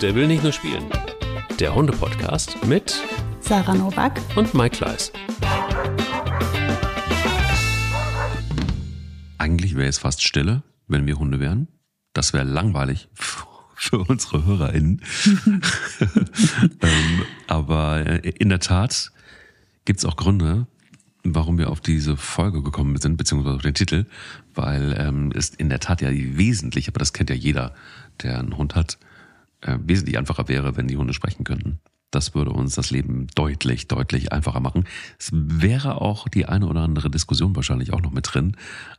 Der will nicht nur spielen. Der Hunde-Podcast mit Sarah Novak und Mike Kleiss. Eigentlich wäre es fast Stille, wenn wir Hunde wären. Das wäre langweilig für unsere HörerInnen. ähm, aber in der Tat gibt es auch Gründe, warum wir auf diese Folge gekommen sind, beziehungsweise auf den Titel, weil ähm, es in der Tat ja wesentlich, aber das kennt ja jeder, der einen Hund hat, äh, wesentlich einfacher wäre, wenn die Hunde sprechen könnten. Das würde uns das Leben deutlich, deutlich einfacher machen. Es wäre auch die eine oder andere Diskussion wahrscheinlich auch noch mit drin,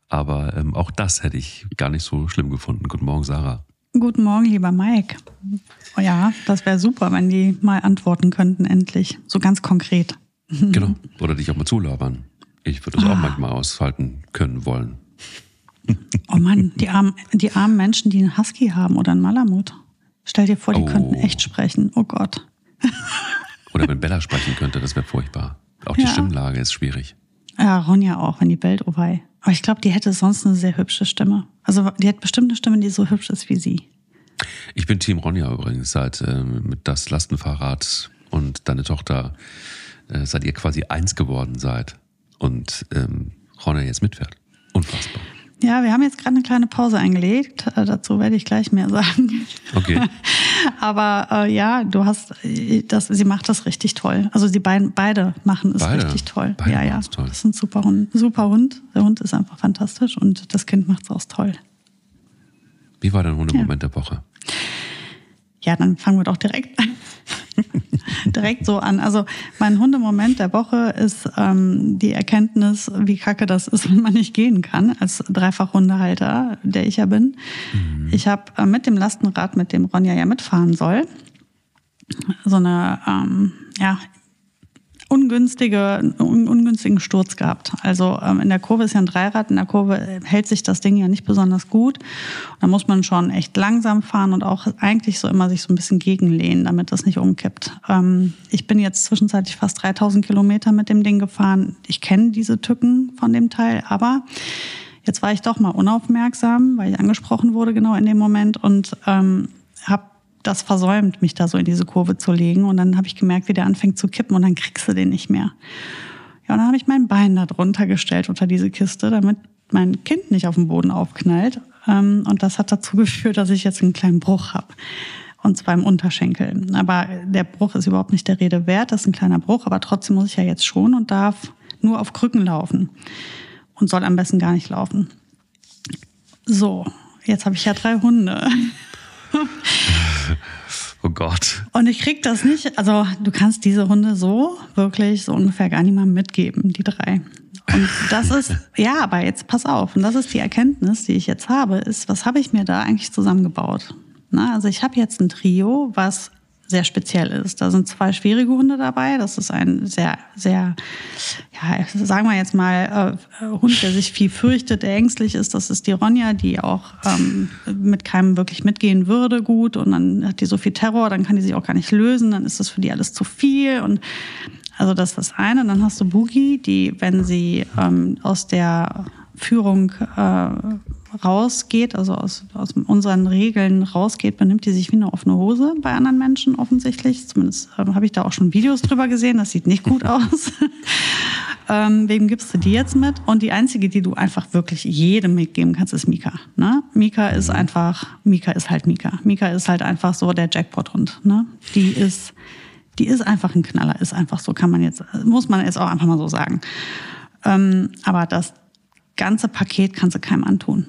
aber ähm, auch das hätte ich gar nicht so schlimm gefunden. Guten Morgen, Sarah. Guten Morgen, lieber Mike. Oh ja, das wäre super, wenn die mal antworten könnten, endlich. So ganz konkret. Genau. Oder dich auch mal zulabern. Ich würde es ah. auch manchmal aushalten können wollen. Oh Mann, die armen, die armen Menschen, die einen Husky haben oder einen Malamut. Stell dir vor, die oh. könnten echt sprechen. Oh Gott. Oder wenn Bella sprechen könnte, das wäre furchtbar. Auch die ja. Stimmlage ist schwierig. Ja, Ronja auch, wenn die bellt, oh wei. Aber ich glaube, die hätte sonst eine sehr hübsche Stimme. Also die hat bestimmt eine Stimme, die so hübsch ist wie sie. Ich bin Team Ronja übrigens, seit äh, mit das Lastenfahrrad und deine Tochter, äh, seit ihr quasi eins geworden seid und ähm, Ronja jetzt mitfährt. Unfassbar. Ja, wir haben jetzt gerade eine kleine Pause eingelegt. Äh, dazu werde ich gleich mehr sagen. Okay. Aber äh, ja, du hast äh, das, sie macht das richtig toll. Also die beiden, beide machen es beide. richtig toll. Beide ja, ja. Toll. Das ist ein super Hund. Super Hund. Der Hund ist einfach fantastisch und das Kind macht es auch toll. Wie war dein Hundemoment ja. der Woche? Ja, dann fangen wir doch direkt an. direkt so an. Also mein Hundemoment der Woche ist ähm, die Erkenntnis, wie kacke das ist, wenn man nicht gehen kann als Dreifachhundehalter, der ich ja bin. Mhm. Ich habe äh, mit dem Lastenrad, mit dem Ronja ja mitfahren soll, so eine ähm, ja, ungünstige, un, ungünstigen Sturz gehabt. Also ähm, in der Kurve ist ja ein Dreirad, in der Kurve hält sich das Ding ja nicht besonders gut. Da muss man schon echt langsam fahren und auch eigentlich so immer sich so ein bisschen gegenlehnen, damit das nicht umkippt. Ähm, ich bin jetzt zwischenzeitlich fast 3000 Kilometer mit dem Ding gefahren. Ich kenne diese Tücken von dem Teil, aber jetzt war ich doch mal unaufmerksam, weil ich angesprochen wurde genau in dem Moment und ähm, das versäumt, mich da so in diese Kurve zu legen. Und dann habe ich gemerkt, wie der anfängt zu kippen und dann kriegst du den nicht mehr. Ja, und dann habe ich mein Bein da drunter gestellt unter diese Kiste, damit mein Kind nicht auf dem Boden aufknallt. Ähm, und das hat dazu geführt, dass ich jetzt einen kleinen Bruch habe. Und zwar im Unterschenkel. Aber der Bruch ist überhaupt nicht der Rede wert. Das ist ein kleiner Bruch, aber trotzdem muss ich ja jetzt schon und darf nur auf Krücken laufen. Und soll am besten gar nicht laufen. So, jetzt habe ich ja drei Hunde. Oh Gott. Und ich krieg das nicht. Also du kannst diese Hunde so wirklich so ungefähr gar niemandem mitgeben, die drei. Und das ist, ja, aber jetzt pass auf. Und das ist die Erkenntnis, die ich jetzt habe, ist, was habe ich mir da eigentlich zusammengebaut? Na, also ich habe jetzt ein Trio, was sehr speziell ist. Da sind zwei schwierige Hunde dabei. Das ist ein sehr, sehr, ja, sagen wir jetzt mal, äh, Hund, der sich viel fürchtet, der ängstlich ist. Das ist die Ronja, die auch ähm, mit keinem wirklich mitgehen würde, gut. Und dann hat die so viel Terror, dann kann die sich auch gar nicht lösen. Dann ist das für die alles zu viel. Und also das ist das eine. Dann hast du Boogie, die, wenn sie ähm, aus der Führung äh, rausgeht, also aus, aus unseren Regeln rausgeht, benimmt die sich wie eine offene Hose bei anderen Menschen offensichtlich. Zumindest äh, habe ich da auch schon Videos drüber gesehen. Das sieht nicht gut aus. ähm, wem gibst du die jetzt mit? Und die einzige, die du einfach wirklich jedem mitgeben kannst, ist Mika. Ne? Mika ist einfach, Mika ist halt Mika. Mika ist halt einfach so der Jackpot-Hund. Ne? Die ist, die ist einfach ein Knaller, ist einfach so, kann man jetzt, muss man jetzt auch einfach mal so sagen. Ähm, aber das ganze Paket kannst du keinem antun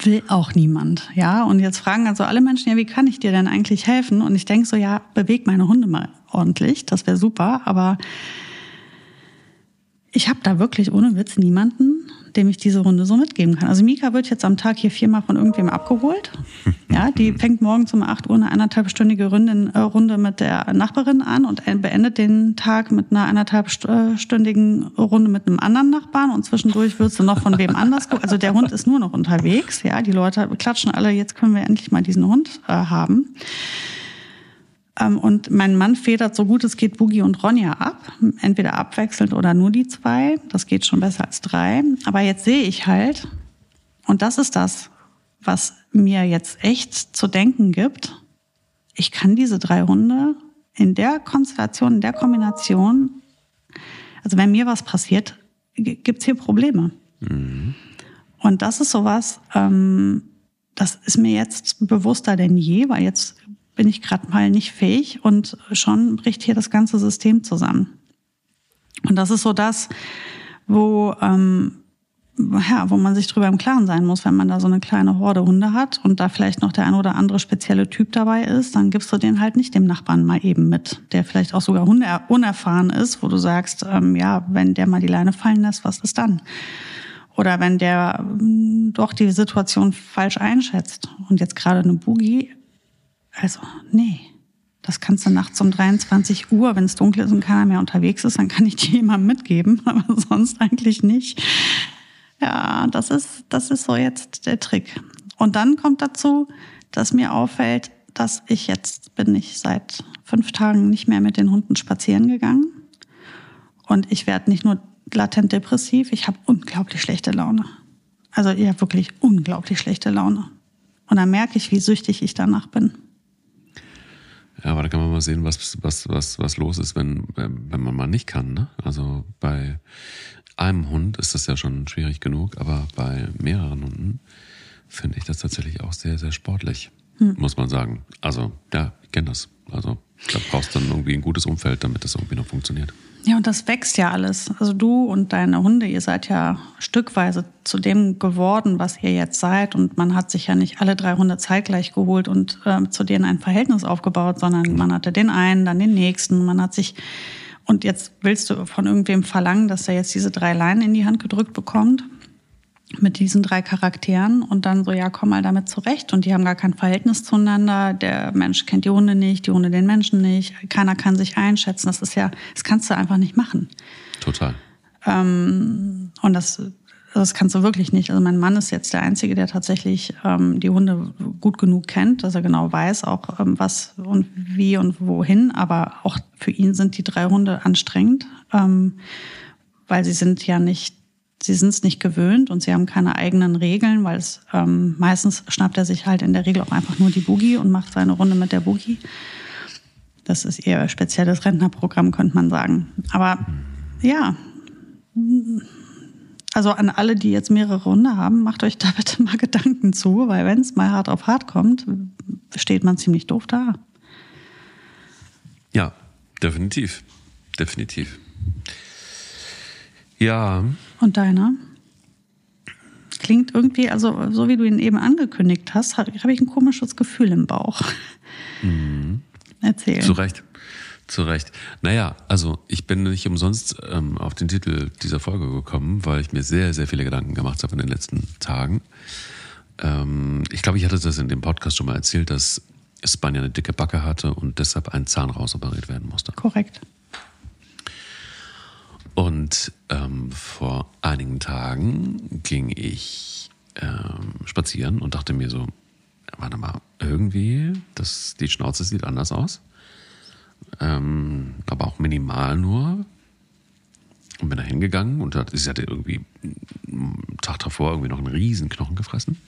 will auch niemand, ja. Und jetzt fragen also alle Menschen, ja, wie kann ich dir denn eigentlich helfen? Und ich denke so, ja, beweg meine Hunde mal ordentlich, das wäre super, aber ich habe da wirklich ohne Witz niemanden, dem ich diese Runde so mitgeben kann. Also Mika wird jetzt am Tag hier viermal von irgendwem abgeholt. Ja, die fängt morgens um 8 Uhr eine anderthalbstündige Runde, äh, Runde mit der Nachbarin an und beendet den Tag mit einer anderthalbstündigen Runde mit einem anderen Nachbarn und zwischendurch wird sie noch von wem anders gucken. Also der Hund ist nur noch unterwegs. Ja, die Leute klatschen alle, jetzt können wir endlich mal diesen Hund äh, haben. Ähm, und mein Mann federt so gut es geht Boogie und Ronja ab. Entweder abwechselnd oder nur die zwei. Das geht schon besser als drei. Aber jetzt sehe ich halt, und das ist das, was mir jetzt echt zu denken gibt. ich kann diese drei Hunde in der Konstellation, in der Kombination, also wenn mir was passiert, gibt es hier Probleme. Mhm. Und das ist sowas, ähm, das ist mir jetzt bewusster denn je, weil jetzt bin ich gerade mal nicht fähig und schon bricht hier das ganze System zusammen. Und das ist so das, wo ähm, ja, wo man sich drüber im Klaren sein muss, wenn man da so eine kleine Horde Hunde hat und da vielleicht noch der ein oder andere spezielle Typ dabei ist, dann gibst du den halt nicht dem Nachbarn mal eben mit, der vielleicht auch sogar unerfahren ist, wo du sagst, ähm, ja, wenn der mal die Leine fallen lässt, was ist dann? Oder wenn der ähm, doch die Situation falsch einschätzt und jetzt gerade eine Boogie, also nee, das kannst du nachts um 23 Uhr, wenn es dunkel ist und keiner mehr unterwegs ist, dann kann ich dir jemandem mitgeben, aber sonst eigentlich nicht. Ja, das ist, das ist so jetzt der Trick. Und dann kommt dazu, dass mir auffällt, dass ich jetzt bin ich seit fünf Tagen nicht mehr mit den Hunden spazieren gegangen. Und ich werde nicht nur latent depressiv, ich habe unglaublich schlechte Laune. Also ja, wirklich unglaublich schlechte Laune. Und dann merke ich, wie süchtig ich danach bin. Ja, aber da kann man mal sehen, was, was, was, was los ist, wenn, wenn man mal nicht kann. Ne? Also bei einem Hund ist das ja schon schwierig genug, aber bei mehreren Hunden finde ich das tatsächlich auch sehr, sehr sportlich, hm. muss man sagen. Also, ja, ich kenne das. Also, da brauchst du dann irgendwie ein gutes Umfeld, damit das irgendwie noch funktioniert. Ja, und das wächst ja alles. Also du und deine Hunde, ihr seid ja stückweise zu dem geworden, was ihr jetzt seid. Und man hat sich ja nicht alle drei Hunde zeitgleich geholt und äh, zu denen ein Verhältnis aufgebaut, sondern man hatte den einen, dann den nächsten. Man hat sich und jetzt willst du von irgendwem verlangen, dass er jetzt diese drei Leinen in die Hand gedrückt bekommt mit diesen drei Charakteren und dann so, ja, komm mal damit zurecht. Und die haben gar kein Verhältnis zueinander. Der Mensch kennt die Hunde nicht, die Hunde den Menschen nicht. Keiner kann sich einschätzen. Das ist ja, das kannst du einfach nicht machen. Total. Ähm, und das das kannst du wirklich nicht. Also mein Mann ist jetzt der Einzige, der tatsächlich ähm, die Hunde gut genug kennt, dass er genau weiß, auch ähm, was und wie und wohin. Aber auch für ihn sind die drei Hunde anstrengend, ähm, weil sie sind ja nicht, sie sind es nicht gewöhnt und sie haben keine eigenen Regeln, weil es ähm, meistens schnappt er sich halt in der Regel auch einfach nur die Boogie und macht seine Runde mit der Boogie. Das ist eher spezielles Rentnerprogramm, könnte man sagen. Aber ja also an alle, die jetzt mehrere Hunde haben, macht euch da bitte mal Gedanken zu, weil wenn es mal hart auf hart kommt, steht man ziemlich doof da. Ja, definitiv. Definitiv. Ja. Und deiner? Klingt irgendwie, also so wie du ihn eben angekündigt hast, habe ich ein komisches Gefühl im Bauch. Mhm. Erzähl. Zu Recht. Zu Recht. Naja, also ich bin nicht umsonst ähm, auf den Titel dieser Folge gekommen, weil ich mir sehr, sehr viele Gedanken gemacht habe in den letzten Tagen. Ähm, ich glaube, ich hatte das in dem Podcast schon mal erzählt, dass Spanier eine dicke Backe hatte und deshalb ein Zahn rausoperiert werden musste. Korrekt. Und ähm, vor einigen Tagen ging ich ähm, spazieren und dachte mir so, warte mal, irgendwie, das, die Schnauze sieht anders aus ähm, aber auch minimal nur. Und bin da hingegangen und hat, sie hatte irgendwie einen Tag davor irgendwie noch einen riesen Knochen gefressen.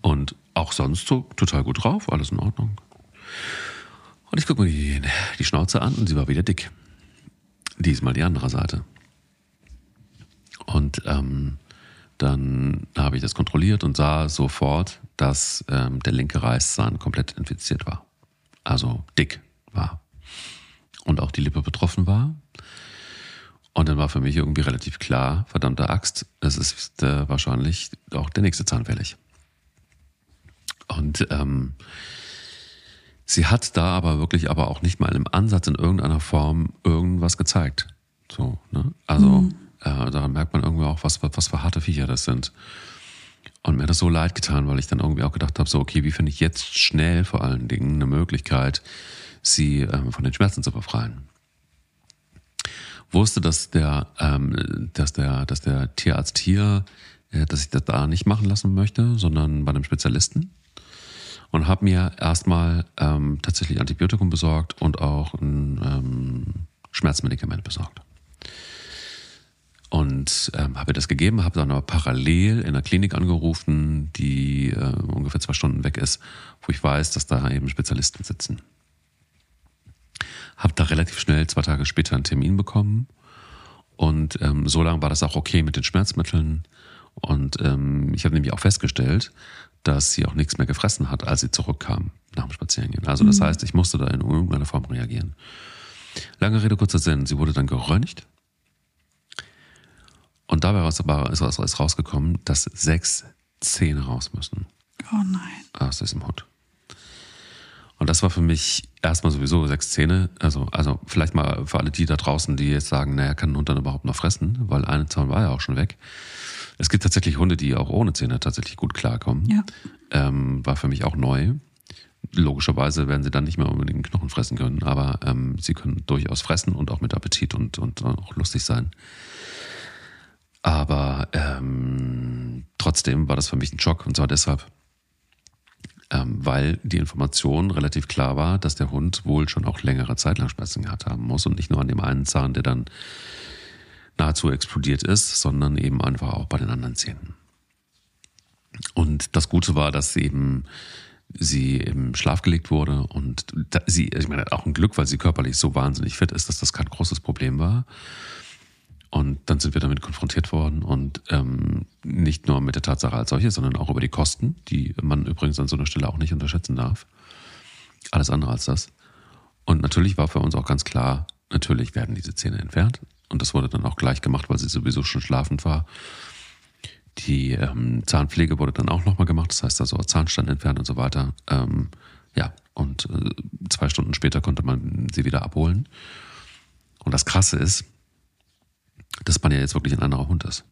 Und auch sonst so total gut drauf, alles in Ordnung. Und ich gucke mir die, die Schnauze an und sie war wieder dick. Diesmal die andere Seite. Und ähm, dann habe ich das kontrolliert und sah sofort, dass ähm, der linke Reißzahn komplett infiziert war also dick war. Und auch die Lippe betroffen war. Und dann war für mich irgendwie relativ klar, verdammte Axt, es ist äh, wahrscheinlich auch der nächste Zahn fällig. Und ähm, sie hat da aber wirklich aber auch nicht mal im Ansatz in irgendeiner Form irgendwas gezeigt. So, ne? Also mhm. äh, daran merkt man irgendwie auch, was, was für harte Viecher das sind. Und mir hat das so leid getan, weil ich dann irgendwie auch gedacht habe, so, okay, wie finde ich jetzt schnell vor allen Dingen eine Möglichkeit, sie ähm, von den Schmerzen zu befreien. Wusste, dass der, ähm, dass der, dass der Tierarzt hier, äh, dass ich das da nicht machen lassen möchte, sondern bei einem Spezialisten. Und habe mir erstmal ähm, tatsächlich Antibiotikum besorgt und auch ein ähm, Schmerzmedikament besorgt. Und ähm, habe das gegeben, habe dann aber parallel in der Klinik angerufen, die äh, ungefähr zwei Stunden weg ist, wo ich weiß, dass da eben Spezialisten sitzen. Hab da relativ schnell zwei Tage später einen Termin bekommen und ähm, so lange war das auch okay mit den Schmerzmitteln. Und ähm, ich habe nämlich auch festgestellt, dass sie auch nichts mehr gefressen hat, als sie zurückkam nach dem Spazierengehen. Also das mhm. heißt, ich musste da in irgendeiner Form reagieren. Lange Rede, kurzer Sinn. Sie wurde dann geröntgt. Und dabei ist, rausgekommen, dass sechs Zähne raus müssen. Oh nein. Aus diesem Hund. Und das war für mich erstmal sowieso sechs Zähne. Also, also vielleicht mal für alle die da draußen, die jetzt sagen, naja, kann ein Hund dann überhaupt noch fressen? Weil eine Zahn war ja auch schon weg. Es gibt tatsächlich Hunde, die auch ohne Zähne tatsächlich gut klarkommen. Ja. Ähm, war für mich auch neu. Logischerweise werden sie dann nicht mehr unbedingt Knochen fressen können, aber ähm, sie können durchaus fressen und auch mit Appetit und, und auch lustig sein. Aber ähm, trotzdem war das für mich ein Schock und zwar deshalb, ähm, weil die Information relativ klar war, dass der Hund wohl schon auch längere Zeit lang Schmerzen gehabt haben muss und nicht nur an dem einen Zahn, der dann nahezu explodiert ist, sondern eben einfach auch bei den anderen Zähnen. Und das Gute war, dass eben sie im Schlaf gelegt wurde und sie, ich meine, auch ein Glück, weil sie körperlich so wahnsinnig fit ist, dass das kein großes Problem war. Und dann sind wir damit konfrontiert worden und ähm, nicht nur mit der Tatsache als solche, sondern auch über die Kosten, die man übrigens an so einer Stelle auch nicht unterschätzen darf. Alles andere als das. Und natürlich war für uns auch ganz klar, natürlich werden diese Zähne entfernt. Und das wurde dann auch gleich gemacht, weil sie sowieso schon schlafend war. Die ähm, Zahnpflege wurde dann auch nochmal gemacht, das heißt also Zahnstein entfernt und so weiter. Ähm, ja, und äh, zwei Stunden später konnte man sie wieder abholen. Und das Krasse ist, dass man ja jetzt wirklich ein anderer Hund ist.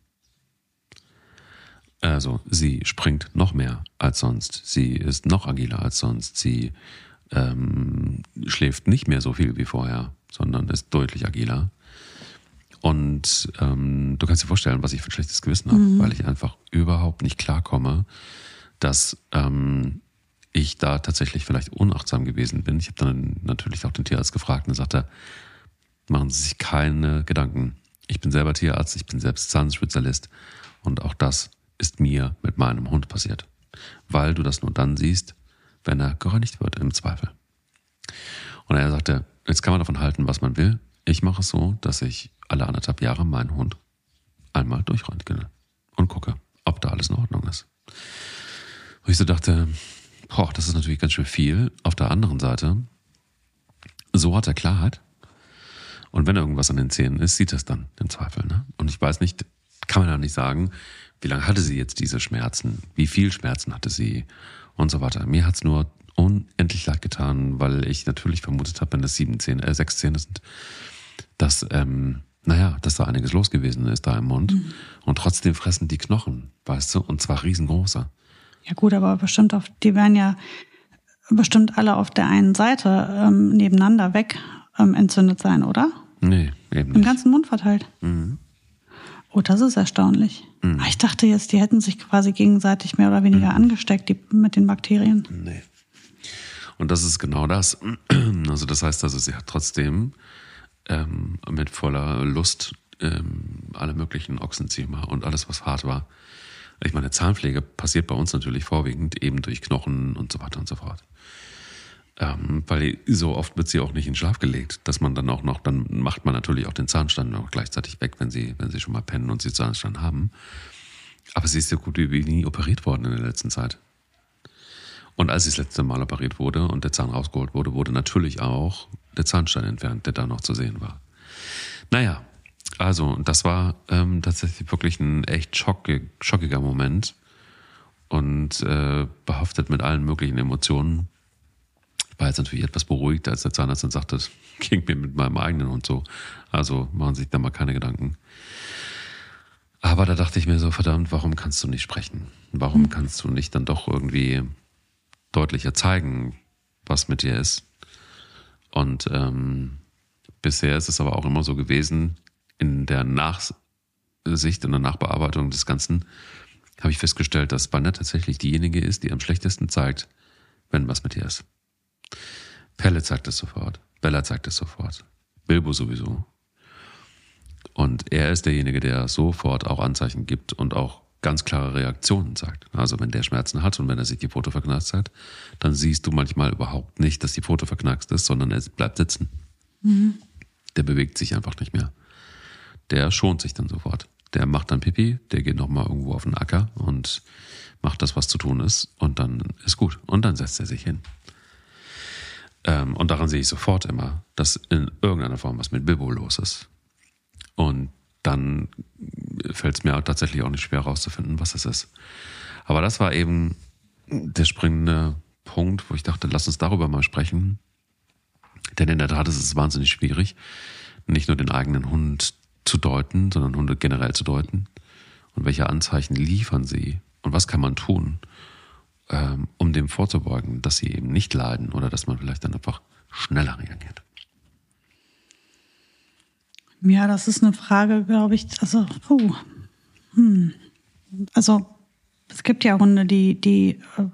Also sie springt noch mehr als sonst, sie ist noch agiler als sonst, sie ähm, schläft nicht mehr so viel wie vorher, sondern ist deutlich agiler. Und ähm, du kannst dir vorstellen, was ich für ein schlechtes Gewissen habe, mhm. weil ich einfach überhaupt nicht klarkomme, dass ähm, ich da tatsächlich vielleicht unachtsam gewesen bin. Ich habe dann natürlich auch den Tierarzt gefragt und er sagte, machen Sie sich keine Gedanken. Ich bin selber Tierarzt, ich bin selbst Zahnspezialist und auch das ist mir mit meinem Hund passiert. Weil du das nur dann siehst, wenn er gereinigt wird, im Zweifel. Und er sagte, jetzt kann man davon halten, was man will. Ich mache es so, dass ich alle anderthalb Jahre meinen Hund einmal durchreinige und gucke, ob da alles in Ordnung ist. Und ich so dachte, boah, das ist natürlich ganz schön viel. Auf der anderen Seite, so hat er Klarheit. Und wenn irgendwas an den Zähnen ist, sieht es dann im Zweifel. Ne? Und ich weiß nicht, kann man ja nicht sagen, wie lange hatte sie jetzt diese Schmerzen, wie viel Schmerzen hatte sie und so weiter. Mir hat's nur unendlich leid getan, weil ich natürlich vermutet habe, wenn das sieben Zähne, äh, sechs Zähne sind, dass, ähm, naja, dass da einiges los gewesen ist da im Mund. Mhm. Und trotzdem fressen die Knochen, weißt du, und zwar riesengroße. Ja gut, aber bestimmt auf, die werden ja bestimmt alle auf der einen Seite ähm, nebeneinander weg ähm, entzündet sein, oder? Nee, eben nicht. Im ganzen Mund verteilt. Mhm. Oh, das ist erstaunlich. Mhm. Ich dachte jetzt, die hätten sich quasi gegenseitig mehr oder weniger mhm. angesteckt, die mit den Bakterien. Nee. Und das ist genau das. Also das heißt, also sie hat trotzdem ähm, mit voller Lust ähm, alle möglichen Ochsenziemer und alles, was hart war. Ich meine, Zahnpflege passiert bei uns natürlich vorwiegend eben durch Knochen und so weiter und so fort. Ähm, weil so oft wird sie auch nicht in Schlaf gelegt, dass man dann auch noch, dann macht man natürlich auch den Zahnstand noch gleichzeitig weg, wenn sie, wenn sie schon mal pennen und sie Zahnstand haben. Aber sie ist ja gut wie nie operiert worden in der letzten Zeit. Und als sie das letzte Mal operiert wurde und der Zahn rausgeholt wurde, wurde natürlich auch der Zahnstein entfernt, der da noch zu sehen war. Naja, also das war ähm, tatsächlich wirklich ein echt schockig, schockiger Moment und äh, behaftet mit allen möglichen Emotionen. Ich war jetzt natürlich etwas beruhigt, als der Zahnarzt dann sagte, das ging mir mit meinem eigenen Hund so. Also machen Sie sich da mal keine Gedanken. Aber da dachte ich mir so, verdammt, warum kannst du nicht sprechen? Warum kannst du nicht dann doch irgendwie deutlicher zeigen, was mit dir ist. Und ähm, bisher ist es aber auch immer so gewesen, in der Nachsicht und der Nachbearbeitung des Ganzen habe ich festgestellt, dass Banner tatsächlich diejenige ist, die am schlechtesten zeigt, wenn was mit dir ist. Pelle zeigt es sofort, Bella zeigt es sofort, Bilbo sowieso. Und er ist derjenige, der sofort auch Anzeichen gibt und auch ganz klare Reaktionen sagt. Also wenn der Schmerzen hat und wenn er sich die Foto verknackst hat, dann siehst du manchmal überhaupt nicht, dass die Foto verknackst ist, sondern er bleibt sitzen. Mhm. Der bewegt sich einfach nicht mehr. Der schont sich dann sofort. Der macht dann Pipi, der geht nochmal irgendwo auf den Acker und macht das, was zu tun ist und dann ist gut. Und dann setzt er sich hin. Ähm, und daran sehe ich sofort immer, dass in irgendeiner Form was mit Bilbo los ist. Und dann fällt es mir tatsächlich auch nicht schwer herauszufinden, was es ist. Aber das war eben der springende Punkt, wo ich dachte, lass uns darüber mal sprechen. Denn in der Tat ist es wahnsinnig schwierig, nicht nur den eigenen Hund zu deuten, sondern Hunde generell zu deuten. Und welche Anzeichen liefern sie? Und was kann man tun, ähm, um dem vorzubeugen, dass sie eben nicht leiden oder dass man vielleicht dann einfach schneller reagiert? Ja, das ist eine Frage, glaube ich. Also, puh. Hm. also es gibt ja Hunde, die, die äh,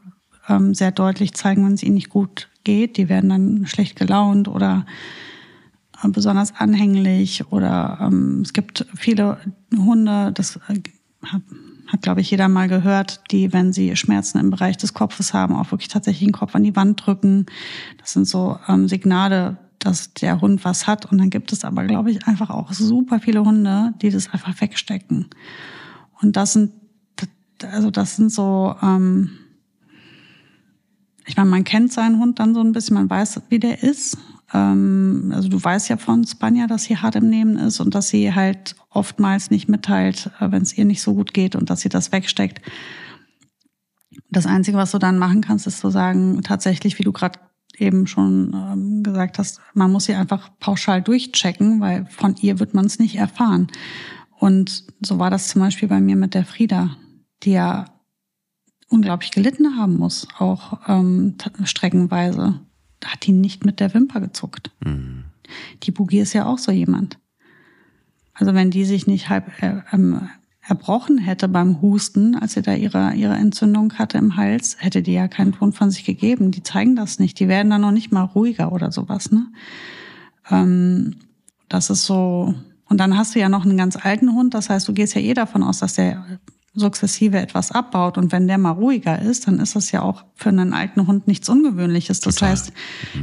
ähm, sehr deutlich zeigen, wenn es ihnen nicht gut geht. Die werden dann schlecht gelaunt oder äh, besonders anhänglich. Oder ähm, es gibt viele Hunde, das äh, hat, hat glaube ich jeder mal gehört, die, wenn sie Schmerzen im Bereich des Kopfes haben, auch wirklich tatsächlich den Kopf an die Wand drücken. Das sind so ähm, Signale, dass der Hund was hat. Und dann gibt es aber, glaube ich, einfach auch super viele Hunde, die das einfach wegstecken. Und das sind, also das sind so, ähm, ich meine, man kennt seinen Hund dann so ein bisschen, man weiß, wie der ist. Ähm, also du weißt ja von Spanja, dass sie hart im Nehmen ist und dass sie halt oftmals nicht mitteilt, äh, wenn es ihr nicht so gut geht und dass sie das wegsteckt. Das Einzige, was du dann machen kannst, ist zu sagen, tatsächlich, wie du gerade eben schon ähm, gesagt hast, man muss sie einfach pauschal durchchecken, weil von ihr wird man es nicht erfahren. Und so war das zum Beispiel bei mir mit der Frieda, die ja unglaublich gelitten haben muss, auch ähm, streckenweise. Da hat die nicht mit der Wimper gezuckt. Mhm. Die Boogie ist ja auch so jemand. Also wenn die sich nicht halb äh, ähm, erbrochen hätte beim Husten, als sie da ihre, ihre Entzündung hatte im Hals, hätte die ja keinen Ton von sich gegeben. Die zeigen das nicht. Die werden dann noch nicht mal ruhiger oder sowas. Ne? Ähm, das ist so. Und dann hast du ja noch einen ganz alten Hund. Das heißt, du gehst ja eh davon aus, dass der sukzessive etwas abbaut. Und wenn der mal ruhiger ist, dann ist das ja auch für einen alten Hund nichts Ungewöhnliches. Das Total. heißt,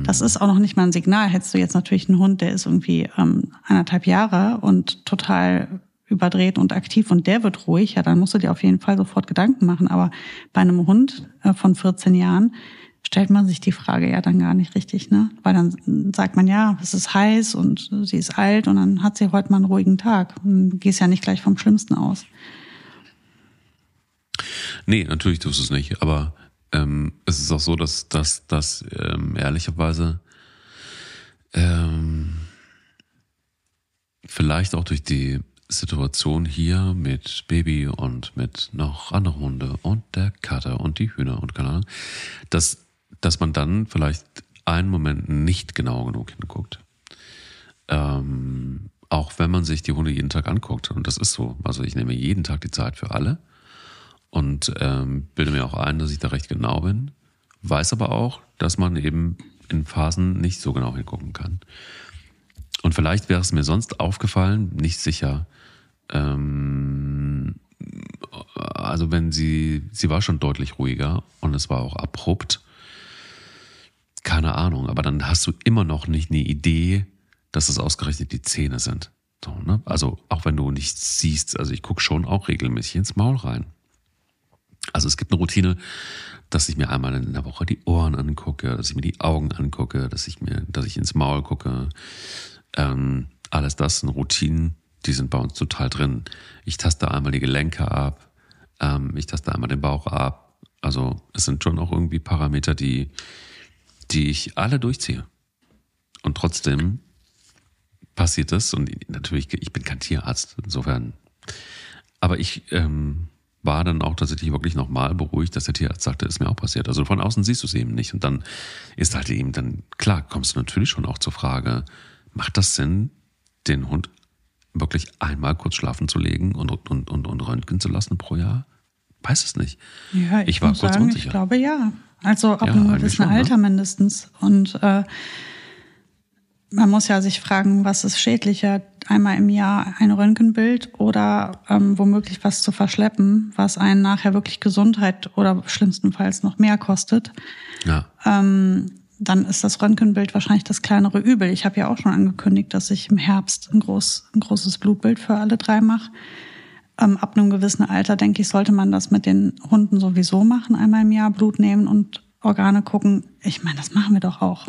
das ist auch noch nicht mal ein Signal. Hättest du jetzt natürlich einen Hund, der ist irgendwie ähm, anderthalb Jahre und total überdreht und aktiv und der wird ruhig, ja, dann musst du dir auf jeden Fall sofort Gedanken machen. Aber bei einem Hund äh, von 14 Jahren stellt man sich die Frage ja dann gar nicht richtig, ne? Weil dann sagt man ja, es ist heiß und sie ist alt und dann hat sie heute mal einen ruhigen Tag. Und gehst ja nicht gleich vom Schlimmsten aus. Nee, natürlich tust du es nicht. Aber ähm, es ist auch so, dass, dass, dass ähm, ehrlicherweise ähm, vielleicht auch durch die Situation hier mit Baby und mit noch anderen Hunde und der Kater und die Hühner und keine Ahnung, dass, dass man dann vielleicht einen Moment nicht genau genug hinguckt. Ähm, auch wenn man sich die Hunde jeden Tag anguckt. Und das ist so. Also ich nehme jeden Tag die Zeit für alle und ähm, bilde mir auch ein, dass ich da recht genau bin. Weiß aber auch, dass man eben in Phasen nicht so genau hingucken kann. Und vielleicht wäre es mir sonst aufgefallen, nicht sicher. Ähm, also wenn sie, sie war schon deutlich ruhiger und es war auch abrupt. Keine Ahnung, aber dann hast du immer noch nicht eine Idee, dass es ausgerechnet die Zähne sind. So, ne? Also auch wenn du nicht siehst, also ich gucke schon auch regelmäßig ins Maul rein. Also es gibt eine Routine, dass ich mir einmal in der Woche die Ohren angucke, dass ich mir die Augen angucke, dass ich mir, dass ich ins Maul gucke, ähm, alles das sind Routinen, die sind bei uns total drin. Ich taste einmal die Gelenke ab, ähm, ich taste einmal den Bauch ab. Also es sind schon auch irgendwie Parameter, die, die ich alle durchziehe. Und trotzdem passiert das und natürlich, ich bin kein Tierarzt, insofern. Aber ich ähm, war dann auch tatsächlich wirklich nochmal beruhigt, dass der Tierarzt sagte, ist mir auch passiert. Also von außen siehst du es eben nicht. Und dann ist halt eben dann, klar, kommst du natürlich schon auch zur Frage, Macht das Sinn, den Hund wirklich einmal kurz schlafen zu legen und, und, und, und röntgen zu lassen pro Jahr? Weiß es nicht. Ja, ich, ich war kurz sagen, unsicher. Ich glaube ja. Also ab ja, einem gewissen Alter ne? mindestens. Und äh, man muss ja sich fragen, was ist schädlicher, einmal im Jahr ein Röntgenbild oder ähm, womöglich was zu verschleppen, was einen nachher wirklich Gesundheit oder schlimmstenfalls noch mehr kostet. Ja. Ähm, dann ist das Röntgenbild wahrscheinlich das kleinere Übel. Ich habe ja auch schon angekündigt, dass ich im Herbst ein, groß, ein großes Blutbild für alle drei mache. Ähm, ab einem gewissen Alter, denke ich, sollte man das mit den Hunden sowieso machen, einmal im Jahr Blut nehmen und Organe gucken. Ich meine, das machen wir doch auch.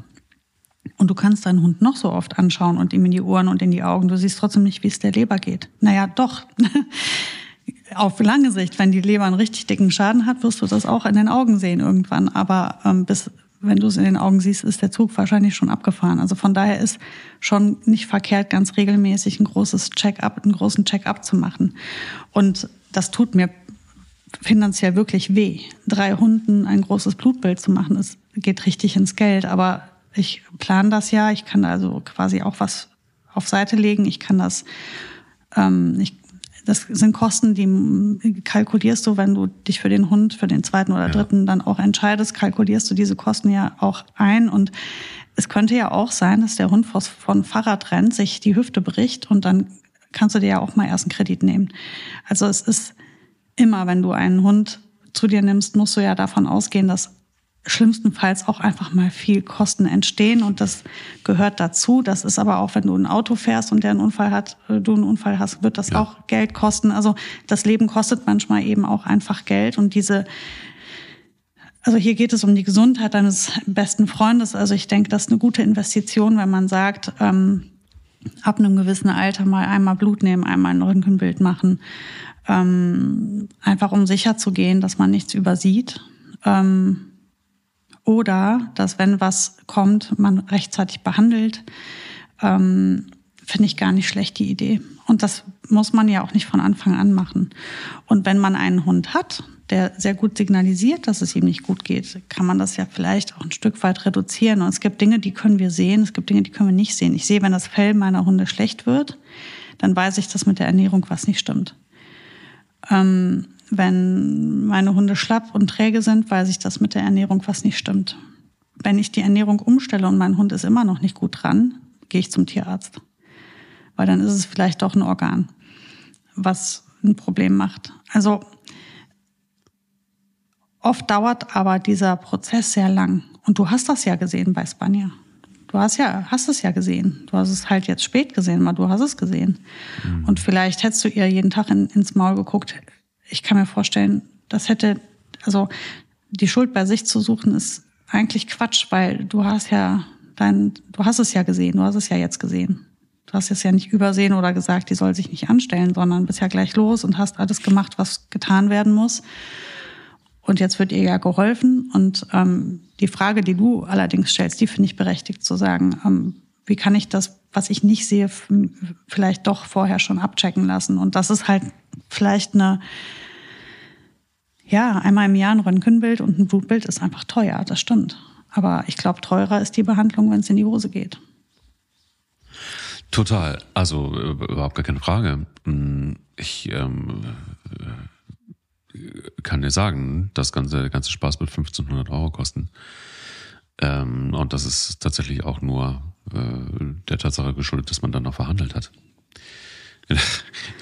Und du kannst deinen Hund noch so oft anschauen und ihm in die Ohren und in die Augen. Du siehst trotzdem nicht, wie es der Leber geht. Naja, doch. Auf lange Sicht, wenn die Leber einen richtig dicken Schaden hat, wirst du das auch in den Augen sehen irgendwann. Aber ähm, bis, wenn du es in den Augen siehst, ist der Zug wahrscheinlich schon abgefahren. Also von daher ist schon nicht verkehrt, ganz regelmäßig ein großes Check-up, einen großen Check-up zu machen. Und das tut mir finanziell wirklich weh. Drei Hunden ein großes Blutbild zu machen, es geht richtig ins Geld. Aber ich plane das ja. Ich kann also quasi auch was auf Seite legen. Ich kann das, ähm, ich, das sind Kosten, die kalkulierst du, wenn du dich für den Hund, für den zweiten oder dritten ja. dann auch entscheidest, kalkulierst du diese Kosten ja auch ein. Und es könnte ja auch sein, dass der Hund von Fahrrad rennt, sich die Hüfte bricht und dann kannst du dir ja auch mal erst einen Kredit nehmen. Also es ist immer, wenn du einen Hund zu dir nimmst, musst du ja davon ausgehen, dass schlimmstenfalls auch einfach mal viel Kosten entstehen und das gehört dazu. Das ist aber auch, wenn du ein Auto fährst und der einen Unfall hat, äh, du einen Unfall hast, wird das ja. auch Geld kosten. Also das Leben kostet manchmal eben auch einfach Geld und diese also hier geht es um die Gesundheit deines besten Freundes. Also ich denke, das ist eine gute Investition, wenn man sagt, ähm, ab einem gewissen Alter mal einmal Blut nehmen, einmal ein Röntgenbild machen, ähm, einfach um sicher zu gehen, dass man nichts übersieht. Ähm, oder dass, wenn was kommt, man rechtzeitig behandelt, ähm, finde ich gar nicht schlecht die Idee. Und das muss man ja auch nicht von Anfang an machen. Und wenn man einen Hund hat, der sehr gut signalisiert, dass es ihm nicht gut geht, kann man das ja vielleicht auch ein Stück weit reduzieren. Und es gibt Dinge, die können wir sehen, es gibt Dinge, die können wir nicht sehen. Ich sehe, wenn das Fell meiner Hunde schlecht wird, dann weiß ich, dass mit der Ernährung was nicht stimmt. Ähm, wenn meine Hunde schlapp und träge sind, weiß ich, dass mit der Ernährung was nicht stimmt. Wenn ich die Ernährung umstelle und mein Hund ist immer noch nicht gut dran, gehe ich zum Tierarzt. Weil dann ist es vielleicht doch ein Organ, was ein Problem macht. Also oft dauert aber dieser Prozess sehr lang. Und du hast das ja gesehen bei Spanier. Du hast ja, hast es ja gesehen. Du hast es halt jetzt spät gesehen, aber du hast es gesehen. Mhm. Und vielleicht hättest du ihr jeden Tag in, ins Maul geguckt, ich kann mir vorstellen, das hätte, also die Schuld bei sich zu suchen, ist eigentlich Quatsch, weil du hast ja dein, du hast es ja gesehen, du hast es ja jetzt gesehen. Du hast es ja nicht übersehen oder gesagt, die soll sich nicht anstellen, sondern bist ja gleich los und hast alles gemacht, was getan werden muss. Und jetzt wird ihr ja geholfen. Und ähm, die Frage, die du allerdings stellst, die finde ich berechtigt zu sagen, ähm, wie kann ich das, was ich nicht sehe, vielleicht doch vorher schon abchecken lassen? Und das ist halt vielleicht eine, ja, einmal im Jahr ein Röntgenbild und ein Blutbild ist einfach teuer, das stimmt. Aber ich glaube, teurer ist die Behandlung, wenn es in die Hose geht. Total. Also äh, überhaupt gar keine Frage. Hm, ich ähm, äh, kann dir sagen, das ganze, der ganze Spaß wird 1500 Euro kosten. Ähm, und das ist tatsächlich auch nur äh, der Tatsache geschuldet, dass man dann noch verhandelt hat. In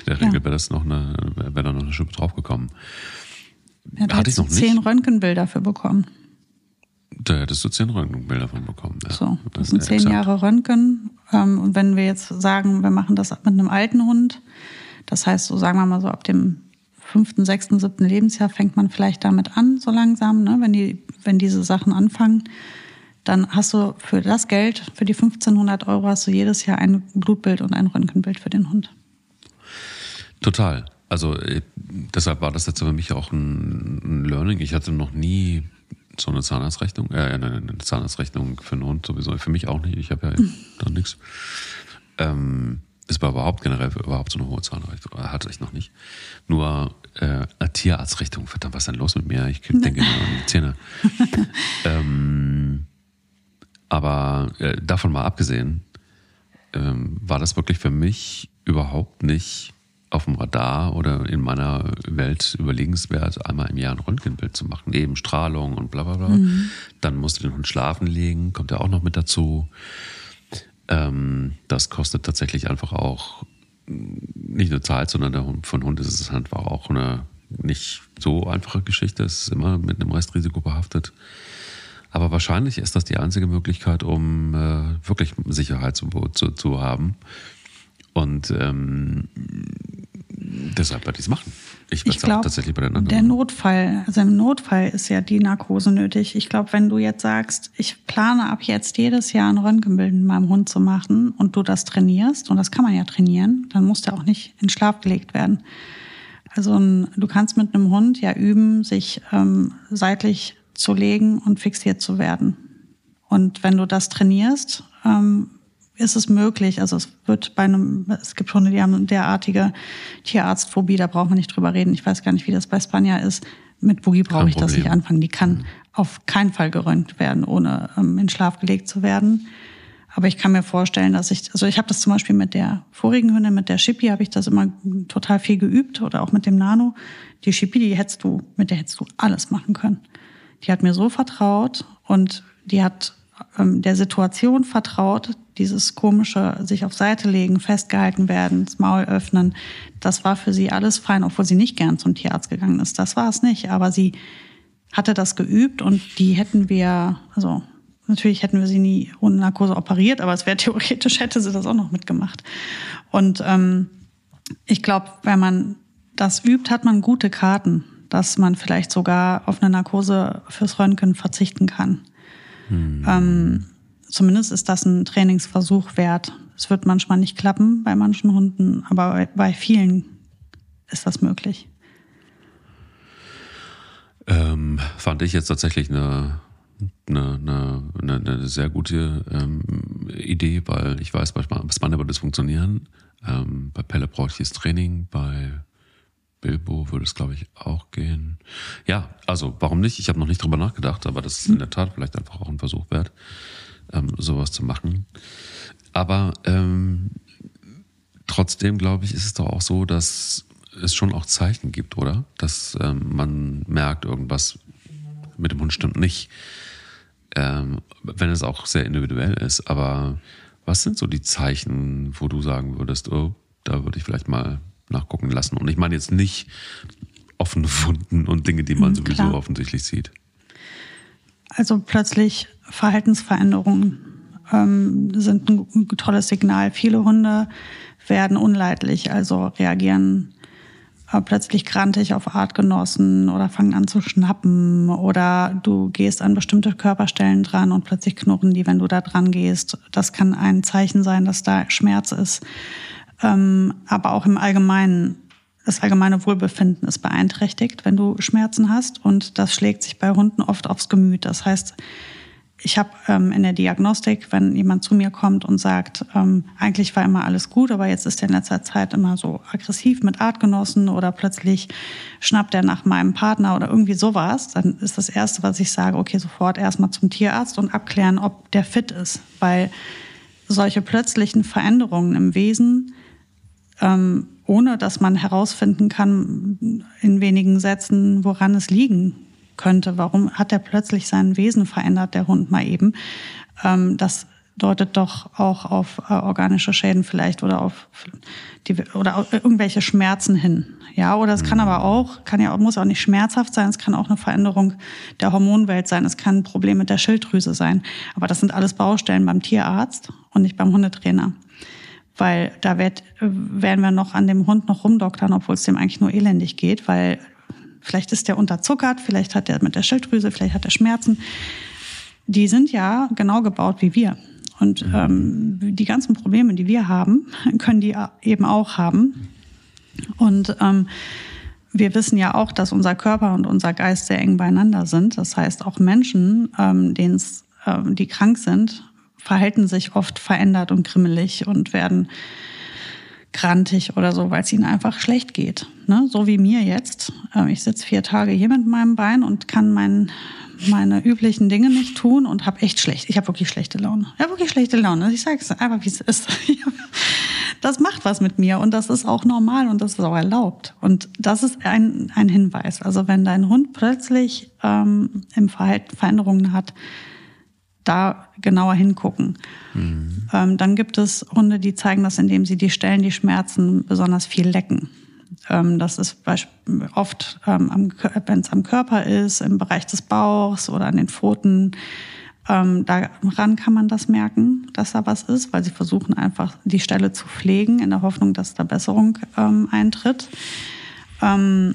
der Regel ja. wäre das noch eine, wäre da noch eine Schippe draufgekommen. Ja, da Hatte ich noch nicht. zehn Röntgenbilder für bekommen. Da hättest du zehn Röntgenbilder von bekommen. Ja. So, das, sind zehn exakt. Jahre Röntgen. Ähm, und wenn wir jetzt sagen, wir machen das mit einem alten Hund, das heißt, so sagen wir mal so ab dem fünften, sechsten, siebten Lebensjahr fängt man vielleicht damit an, so langsam, ne, wenn die, wenn diese Sachen anfangen dann hast du für das Geld, für die 1500 Euro, hast du jedes Jahr ein Blutbild und ein Röntgenbild für den Hund. Total. Also äh, deshalb war das jetzt für mich auch ein, ein Learning. Ich hatte noch nie so eine Zahnarztrechnung, äh, eine Zahnarztrechnung für einen Hund sowieso. Für mich auch nicht. Ich habe ja mhm. da nichts. Ähm, es war überhaupt generell überhaupt so eine hohe Zahnrechnung. Hatte ich noch nicht. Nur äh, eine Tierarztrechnung. Verdammt, was ist denn los mit mir? Ich denke immer an die Zähne. ähm, aber äh, davon mal abgesehen, ähm, war das wirklich für mich überhaupt nicht auf dem Radar oder in meiner Welt überlegenswert, einmal im Jahr ein Röntgenbild zu machen, neben Strahlung und bla bla bla. Mhm. Dann musst du den Hund schlafen legen, kommt ja auch noch mit dazu. Ähm, das kostet tatsächlich einfach auch nicht nur Zeit, sondern der Hund, von Hund ist es einfach auch eine nicht so einfache Geschichte. Es ist immer mit einem Restrisiko behaftet. Aber wahrscheinlich ist das die einzige Möglichkeit, um äh, wirklich Sicherheit zu, zu, zu haben. Und ähm, deshalb werde ich es machen. Ich werde es auch tatsächlich bei den anderen. Der Notfall, also im Notfall ist ja die Narkose nötig. Ich glaube, wenn du jetzt sagst, ich plane ab jetzt jedes Jahr ein Röntgenbild mit meinem Hund zu machen und du das trainierst, und das kann man ja trainieren, dann muss der auch nicht in Schlaf gelegt werden. Also du kannst mit einem Hund ja üben, sich ähm, seitlich zu legen und fixiert zu werden. Und wenn du das trainierst, ähm, ist es möglich. Also es wird bei einem, es gibt Hunde, die haben eine derartige Tierarztphobie, da braucht man nicht drüber reden. Ich weiß gar nicht, wie das bei Spanja ist. Mit Boogie brauche ich das nicht anfangen. Die kann mhm. auf keinen Fall gerönt werden, ohne ähm, in Schlaf gelegt zu werden. Aber ich kann mir vorstellen, dass ich, also ich habe das zum Beispiel mit der vorigen Hündin, mit der Shippy, habe ich das immer total viel geübt oder auch mit dem Nano. Die Shippy, die hättest du, mit der hättest du alles machen können. Die hat mir so vertraut und die hat der Situation vertraut, dieses komische sich auf Seite legen, festgehalten werden, das Maul öffnen, das war für sie alles fein, obwohl sie nicht gern zum Tierarzt gegangen ist. Das war es nicht, aber sie hatte das geübt und die hätten wir, also Natürlich hätten wir sie nie ohne Narkose operiert, aber es wäre theoretisch, hätte sie das auch noch mitgemacht. Und ähm, ich glaube, wenn man das übt, hat man gute Karten, dass man vielleicht sogar auf eine Narkose fürs Röntgen verzichten kann. Hm. Ähm, zumindest ist das ein Trainingsversuch wert. Es wird manchmal nicht klappen bei manchen Hunden, aber bei, bei vielen ist das möglich. Ähm, fand ich jetzt tatsächlich eine eine, eine, eine sehr gute ähm, Idee, weil ich weiß, bei Spanner würde es funktionieren. Ähm, bei Pelle brauche ich das Training, bei Bilbo würde es, glaube ich, auch gehen. Ja, also warum nicht? Ich habe noch nicht drüber nachgedacht, aber das ist in der Tat vielleicht einfach auch ein Versuch wert, ähm, sowas zu machen. Aber ähm, trotzdem, glaube ich, ist es doch auch so, dass es schon auch Zeichen gibt, oder? Dass ähm, man merkt, irgendwas mit dem Hund stimmt nicht ähm, wenn es auch sehr individuell ist. Aber was sind so die Zeichen, wo du sagen würdest, oh, da würde ich vielleicht mal nachgucken lassen? Und ich meine jetzt nicht offene Wunden und Dinge, die man mhm, sowieso klar. offensichtlich sieht. Also plötzlich Verhaltensveränderungen ähm, sind ein tolles Signal. Viele Hunde werden unleidlich, also reagieren plötzlich grantig auf Artgenossen oder fangen an zu schnappen oder du gehst an bestimmte Körperstellen dran und plötzlich knurren die, wenn du da dran gehst. Das kann ein Zeichen sein, dass da Schmerz ist. Ähm, aber auch im Allgemeinen, das allgemeine Wohlbefinden ist beeinträchtigt, wenn du Schmerzen hast und das schlägt sich bei Hunden oft aufs Gemüt. Das heißt, ich habe ähm, in der Diagnostik, wenn jemand zu mir kommt und sagt, ähm, eigentlich war immer alles gut, aber jetzt ist er in letzter Zeit immer so aggressiv mit Artgenossen oder plötzlich schnappt er nach meinem Partner oder irgendwie sowas, dann ist das Erste, was ich sage, okay, sofort erstmal zum Tierarzt und abklären, ob der fit ist. Weil solche plötzlichen Veränderungen im Wesen, ähm, ohne dass man herausfinden kann in wenigen Sätzen, woran es liegen könnte. Warum hat er plötzlich sein Wesen verändert, der Hund mal eben? Ähm, das deutet doch auch auf äh, organische Schäden vielleicht oder auf die, oder auf irgendwelche Schmerzen hin. Ja, oder es kann aber auch, kann ja muss auch nicht schmerzhaft sein, es kann auch eine Veränderung der Hormonwelt sein, es kann ein Problem mit der Schilddrüse sein. Aber das sind alles Baustellen beim Tierarzt und nicht beim Hundetrainer. Weil da wird, werden wir noch an dem Hund noch rumdoktern, obwohl es dem eigentlich nur elendig geht, weil Vielleicht ist der unterzuckert, vielleicht hat er mit der Schilddrüse, vielleicht hat er Schmerzen. Die sind ja genau gebaut wie wir. Und mhm. ähm, die ganzen Probleme, die wir haben, können die eben auch haben. Und ähm, wir wissen ja auch, dass unser Körper und unser Geist sehr eng beieinander sind. Das heißt, auch Menschen, ähm, denen's, ähm, die krank sind, verhalten sich oft verändert und grimmelig und werden grantig oder so, weil es ihnen einfach schlecht geht. Ne? So wie mir jetzt. Ähm, ich sitze vier Tage hier mit meinem Bein und kann mein, meine üblichen Dinge nicht tun und habe echt schlecht. Ich habe wirklich schlechte Laune. Ich habe wirklich schlechte Laune. Ich sage es einfach, wie es ist. Das macht was mit mir und das ist auch normal und das ist auch erlaubt. Und das ist ein, ein Hinweis. Also wenn dein Hund plötzlich ähm, im Verhalten Veränderungen hat, da genauer hingucken. Mhm. Ähm, dann gibt es Hunde, die zeigen das, indem sie die Stellen, die schmerzen, besonders viel lecken. Ähm, das ist oft, ähm, wenn es am Körper ist, im Bereich des Bauchs oder an den Pfoten. Ähm, daran kann man das merken, dass da was ist, weil sie versuchen einfach die Stelle zu pflegen in der Hoffnung, dass da Besserung ähm, eintritt. Ähm,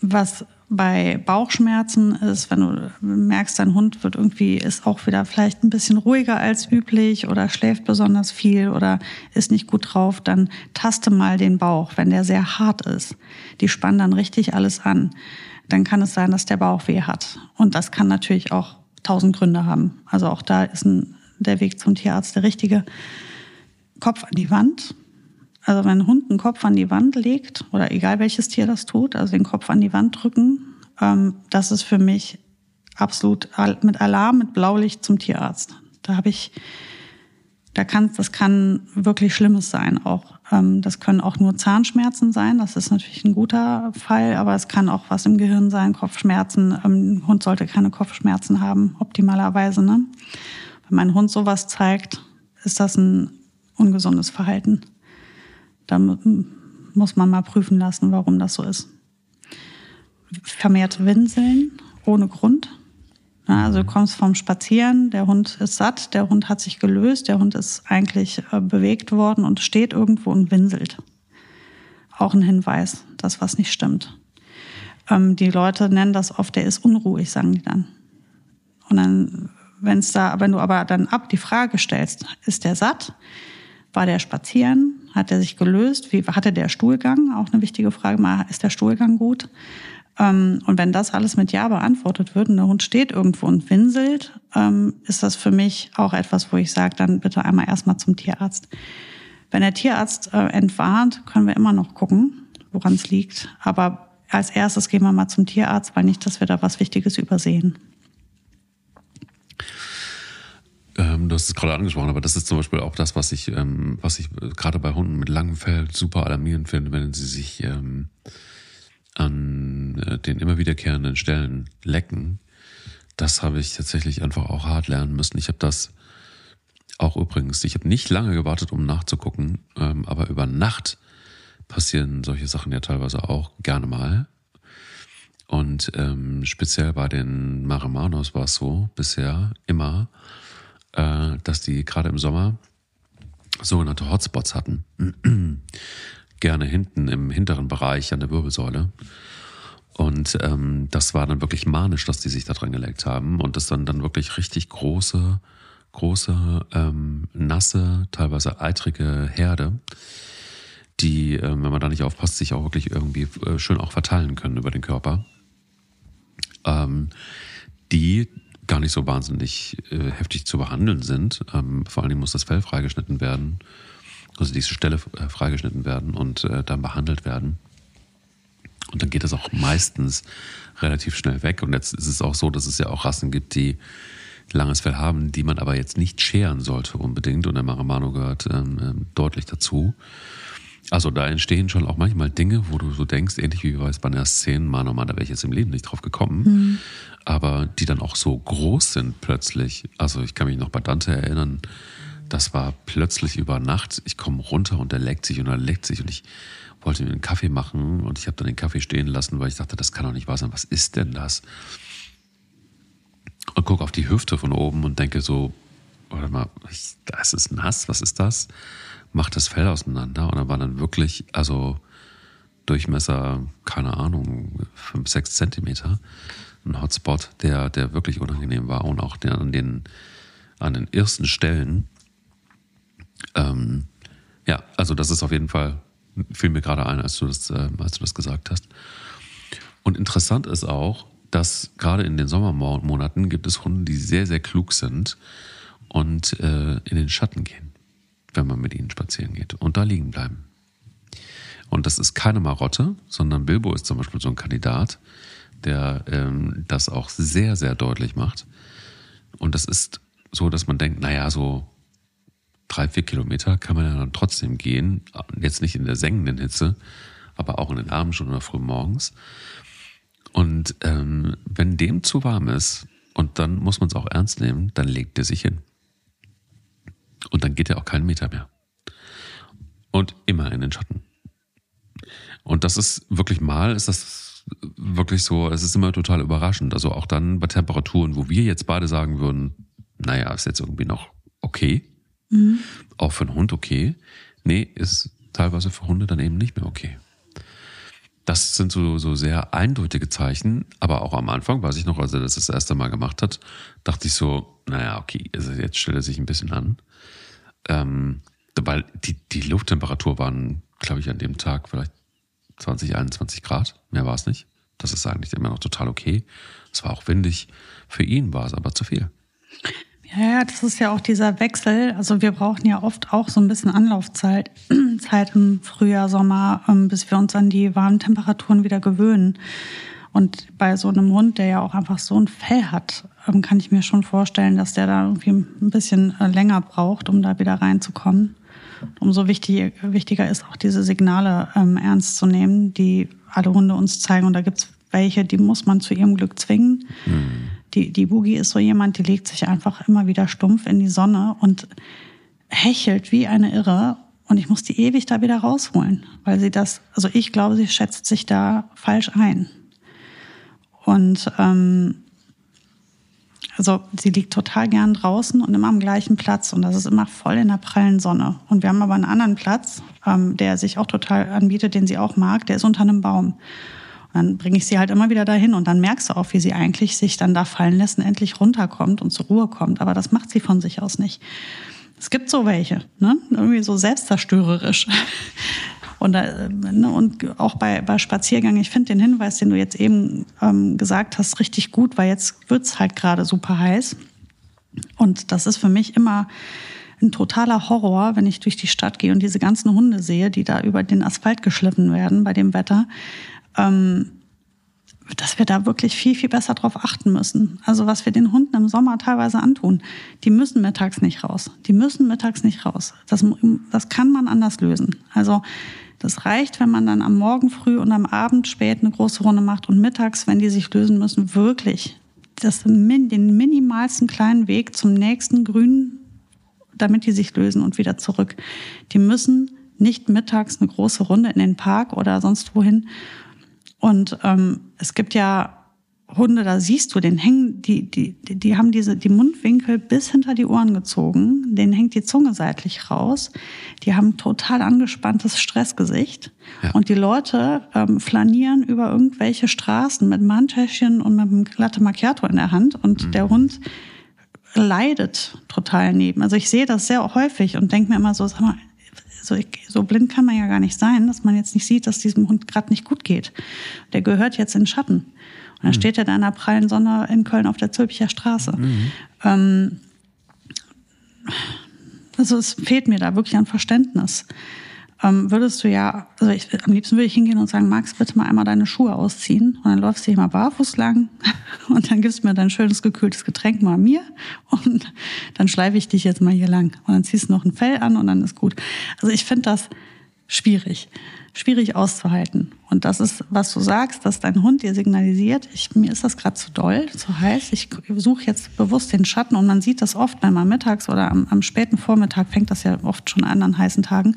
was bei Bauchschmerzen ist, wenn du merkst, dein Hund wird irgendwie, ist auch wieder vielleicht ein bisschen ruhiger als üblich oder schläft besonders viel oder ist nicht gut drauf, dann taste mal den Bauch, wenn der sehr hart ist. Die spannen dann richtig alles an. Dann kann es sein, dass der Bauch weh hat. Und das kann natürlich auch tausend Gründe haben. Also auch da ist ein, der Weg zum Tierarzt der richtige. Kopf an die Wand, also wenn ein Hund einen Kopf an die Wand legt, oder egal welches Tier das tut, also den Kopf an die Wand drücken, ähm, das ist für mich absolut mit Alarm, mit Blaulicht zum Tierarzt. Da habe ich, da kann, das kann wirklich Schlimmes sein auch. Ähm, das können auch nur Zahnschmerzen sein, das ist natürlich ein guter Fall, aber es kann auch was im Gehirn sein, Kopfschmerzen. Ähm, ein Hund sollte keine Kopfschmerzen haben, optimalerweise. Ne? Wenn mein Hund sowas zeigt, ist das ein ungesundes Verhalten. Da muss man mal prüfen lassen, warum das so ist. Vermehrt Winseln ohne Grund. also du kommst vom Spazieren, der Hund ist satt, der Hund hat sich gelöst, der Hund ist eigentlich äh, bewegt worden und steht irgendwo und winselt. Auch ein Hinweis, dass was nicht stimmt. Ähm, die Leute nennen das oft, der ist unruhig, sagen die dann. Und dann, wenn es da, wenn du aber dann ab die Frage stellst, ist der satt? War der spazieren? Hat er sich gelöst? Wie hatte der Stuhlgang? Auch eine wichtige Frage. Mal, ist der Stuhlgang gut? Ähm, und wenn das alles mit Ja beantwortet wird und der Hund steht irgendwo und winselt, ähm, ist das für mich auch etwas, wo ich sage, dann bitte einmal erstmal zum Tierarzt. Wenn der Tierarzt äh, entwarnt, können wir immer noch gucken, woran es liegt. Aber als erstes gehen wir mal zum Tierarzt, weil nicht, dass wir da was Wichtiges übersehen. Ähm, du hast es gerade angesprochen, aber das ist zum Beispiel auch das, was ich, ähm, was ich gerade bei Hunden mit langem Fell super alarmierend finde, wenn sie sich ähm, an äh, den immer wiederkehrenden Stellen lecken. Das habe ich tatsächlich einfach auch hart lernen müssen. Ich habe das auch übrigens, ich habe nicht lange gewartet, um nachzugucken, ähm, aber über Nacht passieren solche Sachen ja teilweise auch gerne mal. Und ähm, speziell bei den Maremanos war es so bisher immer, äh, dass die gerade im Sommer sogenannte Hotspots hatten. Gerne hinten im hinteren Bereich an der Wirbelsäule. Und ähm, das war dann wirklich manisch, dass die sich da dran gelegt haben. Und das dann, dann wirklich richtig große, große, ähm, nasse, teilweise eitrige Herde, die, äh, wenn man da nicht aufpasst, sich auch wirklich irgendwie äh, schön auch verteilen können über den Körper. Ähm, die gar nicht so wahnsinnig äh, heftig zu behandeln sind. Ähm, vor allen Dingen muss das Fell freigeschnitten werden, also diese Stelle äh, freigeschnitten werden und äh, dann behandelt werden. Und dann geht das auch meistens relativ schnell weg. Und jetzt ist es auch so, dass es ja auch Rassen gibt, die langes Fell haben, die man aber jetzt nicht scheren sollte unbedingt. Und der Maramano gehört ähm, ähm deutlich dazu. Also da entstehen schon auch manchmal Dinge, wo du so denkst, ähnlich wie bei Spanier 10, Mann, oh Mann, da wäre ich jetzt im Leben nicht drauf gekommen. Mhm aber die dann auch so groß sind plötzlich. Also ich kann mich noch bei Dante erinnern, das war plötzlich über Nacht. Ich komme runter und er leckt sich und er leckt sich und ich wollte mir einen Kaffee machen und ich habe dann den Kaffee stehen lassen, weil ich dachte, das kann doch nicht wahr sein. Was ist denn das? Und gucke auf die Hüfte von oben und denke so, warte mal, das ist nass, was ist das? Mach das Fell auseinander und dann war dann wirklich, also Durchmesser, keine Ahnung, fünf, sechs Zentimeter ein Hotspot, der, der wirklich unangenehm war und auch der, an, den, an den ersten Stellen. Ähm, ja, also das ist auf jeden Fall, fiel mir gerade ein, als du das, äh, als du das gesagt hast. Und interessant ist auch, dass gerade in den Sommermonaten gibt es Hunde, die sehr, sehr klug sind und äh, in den Schatten gehen, wenn man mit ihnen spazieren geht und da liegen bleiben. Und das ist keine Marotte, sondern Bilbo ist zum Beispiel so ein Kandidat, der ähm, das auch sehr, sehr deutlich macht. Und das ist so, dass man denkt, naja, so drei, vier Kilometer kann man ja dann trotzdem gehen. Jetzt nicht in der sengenden Hitze, aber auch in den Abendstunden oder früh morgens. Und ähm, wenn dem zu warm ist, Und dann muss man es auch ernst nehmen, dann legt er sich hin. Und dann geht er auch keinen Meter mehr. Und immer in den Schatten. Und das ist wirklich mal, ist das wirklich so, es ist immer total überraschend. Also auch dann bei Temperaturen, wo wir jetzt beide sagen würden, naja, ist jetzt irgendwie noch okay. Mhm. Auch für einen Hund okay. Nee, ist teilweise für Hunde dann eben nicht mehr okay. Das sind so, so sehr eindeutige Zeichen, aber auch am Anfang, weiß ich noch, als er das das erste Mal gemacht hat, dachte ich so, naja, okay, also jetzt stellt er sich ein bisschen an. Ähm, weil die, die Lufttemperatur waren, glaube ich, an dem Tag vielleicht 20, 21 Grad. Mehr war es nicht. Das ist eigentlich immer noch total okay. Es war auch windig. Für ihn war es aber zu viel. Ja, das ist ja auch dieser Wechsel. Also wir brauchen ja oft auch so ein bisschen Anlaufzeit, Zeit im Frühjahr, Sommer, ähm, bis wir uns an die warmen Temperaturen wieder gewöhnen. Und bei so einem Hund, der ja auch einfach so ein Fell hat, ähm, kann ich mir schon vorstellen, dass der da irgendwie ein bisschen äh, länger braucht, um da wieder reinzukommen. Umso wichtig, wichtiger ist auch diese Signale ähm, ernst zu nehmen, die alle Hunde uns zeigen. Und da gibt es welche, die muss man zu ihrem Glück zwingen. Mhm. Die, die Boogie ist so jemand, die legt sich einfach immer wieder stumpf in die Sonne und hechelt wie eine Irre. Und ich muss die ewig da wieder rausholen, weil sie das, also ich glaube, sie schätzt sich da falsch ein. Und ähm, also sie liegt total gern draußen und immer am gleichen Platz und das ist immer voll in der prallen Sonne. Und wir haben aber einen anderen Platz, ähm, der sich auch total anbietet, den sie auch mag, der ist unter einem Baum. Und dann bringe ich sie halt immer wieder dahin und dann merkst du auch, wie sie eigentlich sich dann da fallen lässt und endlich runterkommt und zur Ruhe kommt. Aber das macht sie von sich aus nicht. Es gibt so welche, ne? irgendwie so selbstzerstörerisch. Und, äh, ne, und auch bei, bei Spaziergängen, ich finde den Hinweis, den du jetzt eben ähm, gesagt hast, richtig gut, weil jetzt wird's halt gerade super heiß. Und das ist für mich immer ein totaler Horror, wenn ich durch die Stadt gehe und diese ganzen Hunde sehe, die da über den Asphalt geschliffen werden bei dem Wetter. Ähm, dass wir da wirklich viel, viel besser drauf achten müssen. Also was wir den Hunden im Sommer teilweise antun, die müssen mittags nicht raus. Die müssen mittags nicht raus. Das, das kann man anders lösen. Also das reicht, wenn man dann am Morgen früh und am Abend spät eine große Runde macht und mittags, wenn die sich lösen müssen, wirklich das, den minimalsten kleinen Weg zum nächsten Grün, damit die sich lösen und wieder zurück. Die müssen nicht mittags eine große Runde in den Park oder sonst wohin. Und ähm, es gibt ja Hunde, da siehst du, den hängen, die, die, die haben diese, die Mundwinkel bis hinter die Ohren gezogen, denen hängt die Zunge seitlich raus, die haben total angespanntes Stressgesicht. Ja. Und die Leute ähm, flanieren über irgendwelche Straßen mit Mantäschchen und mit einem Latte Macchiato in der Hand und mhm. der Hund leidet total neben. Also ich sehe das sehr häufig und denke mir immer so, sag mal, so, so blind kann man ja gar nicht sein, dass man jetzt nicht sieht, dass diesem Hund gerade nicht gut geht. Der gehört jetzt in Schatten. Und dann mhm. steht er da in der prallen Sonne in Köln auf der Zülpicher Straße. Mhm. Ähm, also es fehlt mir da wirklich an Verständnis. Ähm, würdest du ja, also ich, am liebsten würde ich hingehen und sagen, Max, bitte mal einmal deine Schuhe ausziehen und dann läufst du hier mal barfuß lang und dann gibst du mir dein schönes gekühltes Getränk mal mir und dann schleife ich dich jetzt mal hier lang und dann ziehst du noch ein Fell an und dann ist gut. Also ich finde das schwierig schwierig auszuhalten. Und das ist, was du sagst, dass dein Hund dir signalisiert, ich, mir ist das gerade zu doll, zu heiß, ich suche jetzt bewusst den Schatten und man sieht das oft, wenn man mittags oder am, am späten Vormittag, fängt das ja oft schon an an heißen Tagen,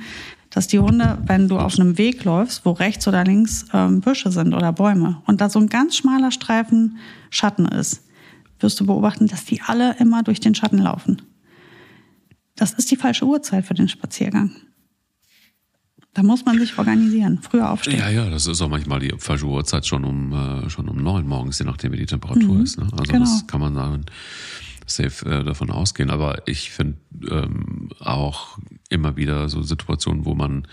dass die Hunde, wenn du auf einem Weg läufst, wo rechts oder links ähm, Büsche sind oder Bäume und da so ein ganz schmaler Streifen Schatten ist, wirst du beobachten, dass die alle immer durch den Schatten laufen. Das ist die falsche Uhrzeit für den Spaziergang. Da muss man sich organisieren, früher aufstehen. Ja, ja, das ist auch manchmal die falsche Uhrzeit schon um, äh, schon um neun morgens, je nachdem wie die Temperatur mhm, ist. Ne? Also genau. das kann man dann safe äh, davon ausgehen. Aber ich finde ähm, auch immer wieder so Situationen, wo man,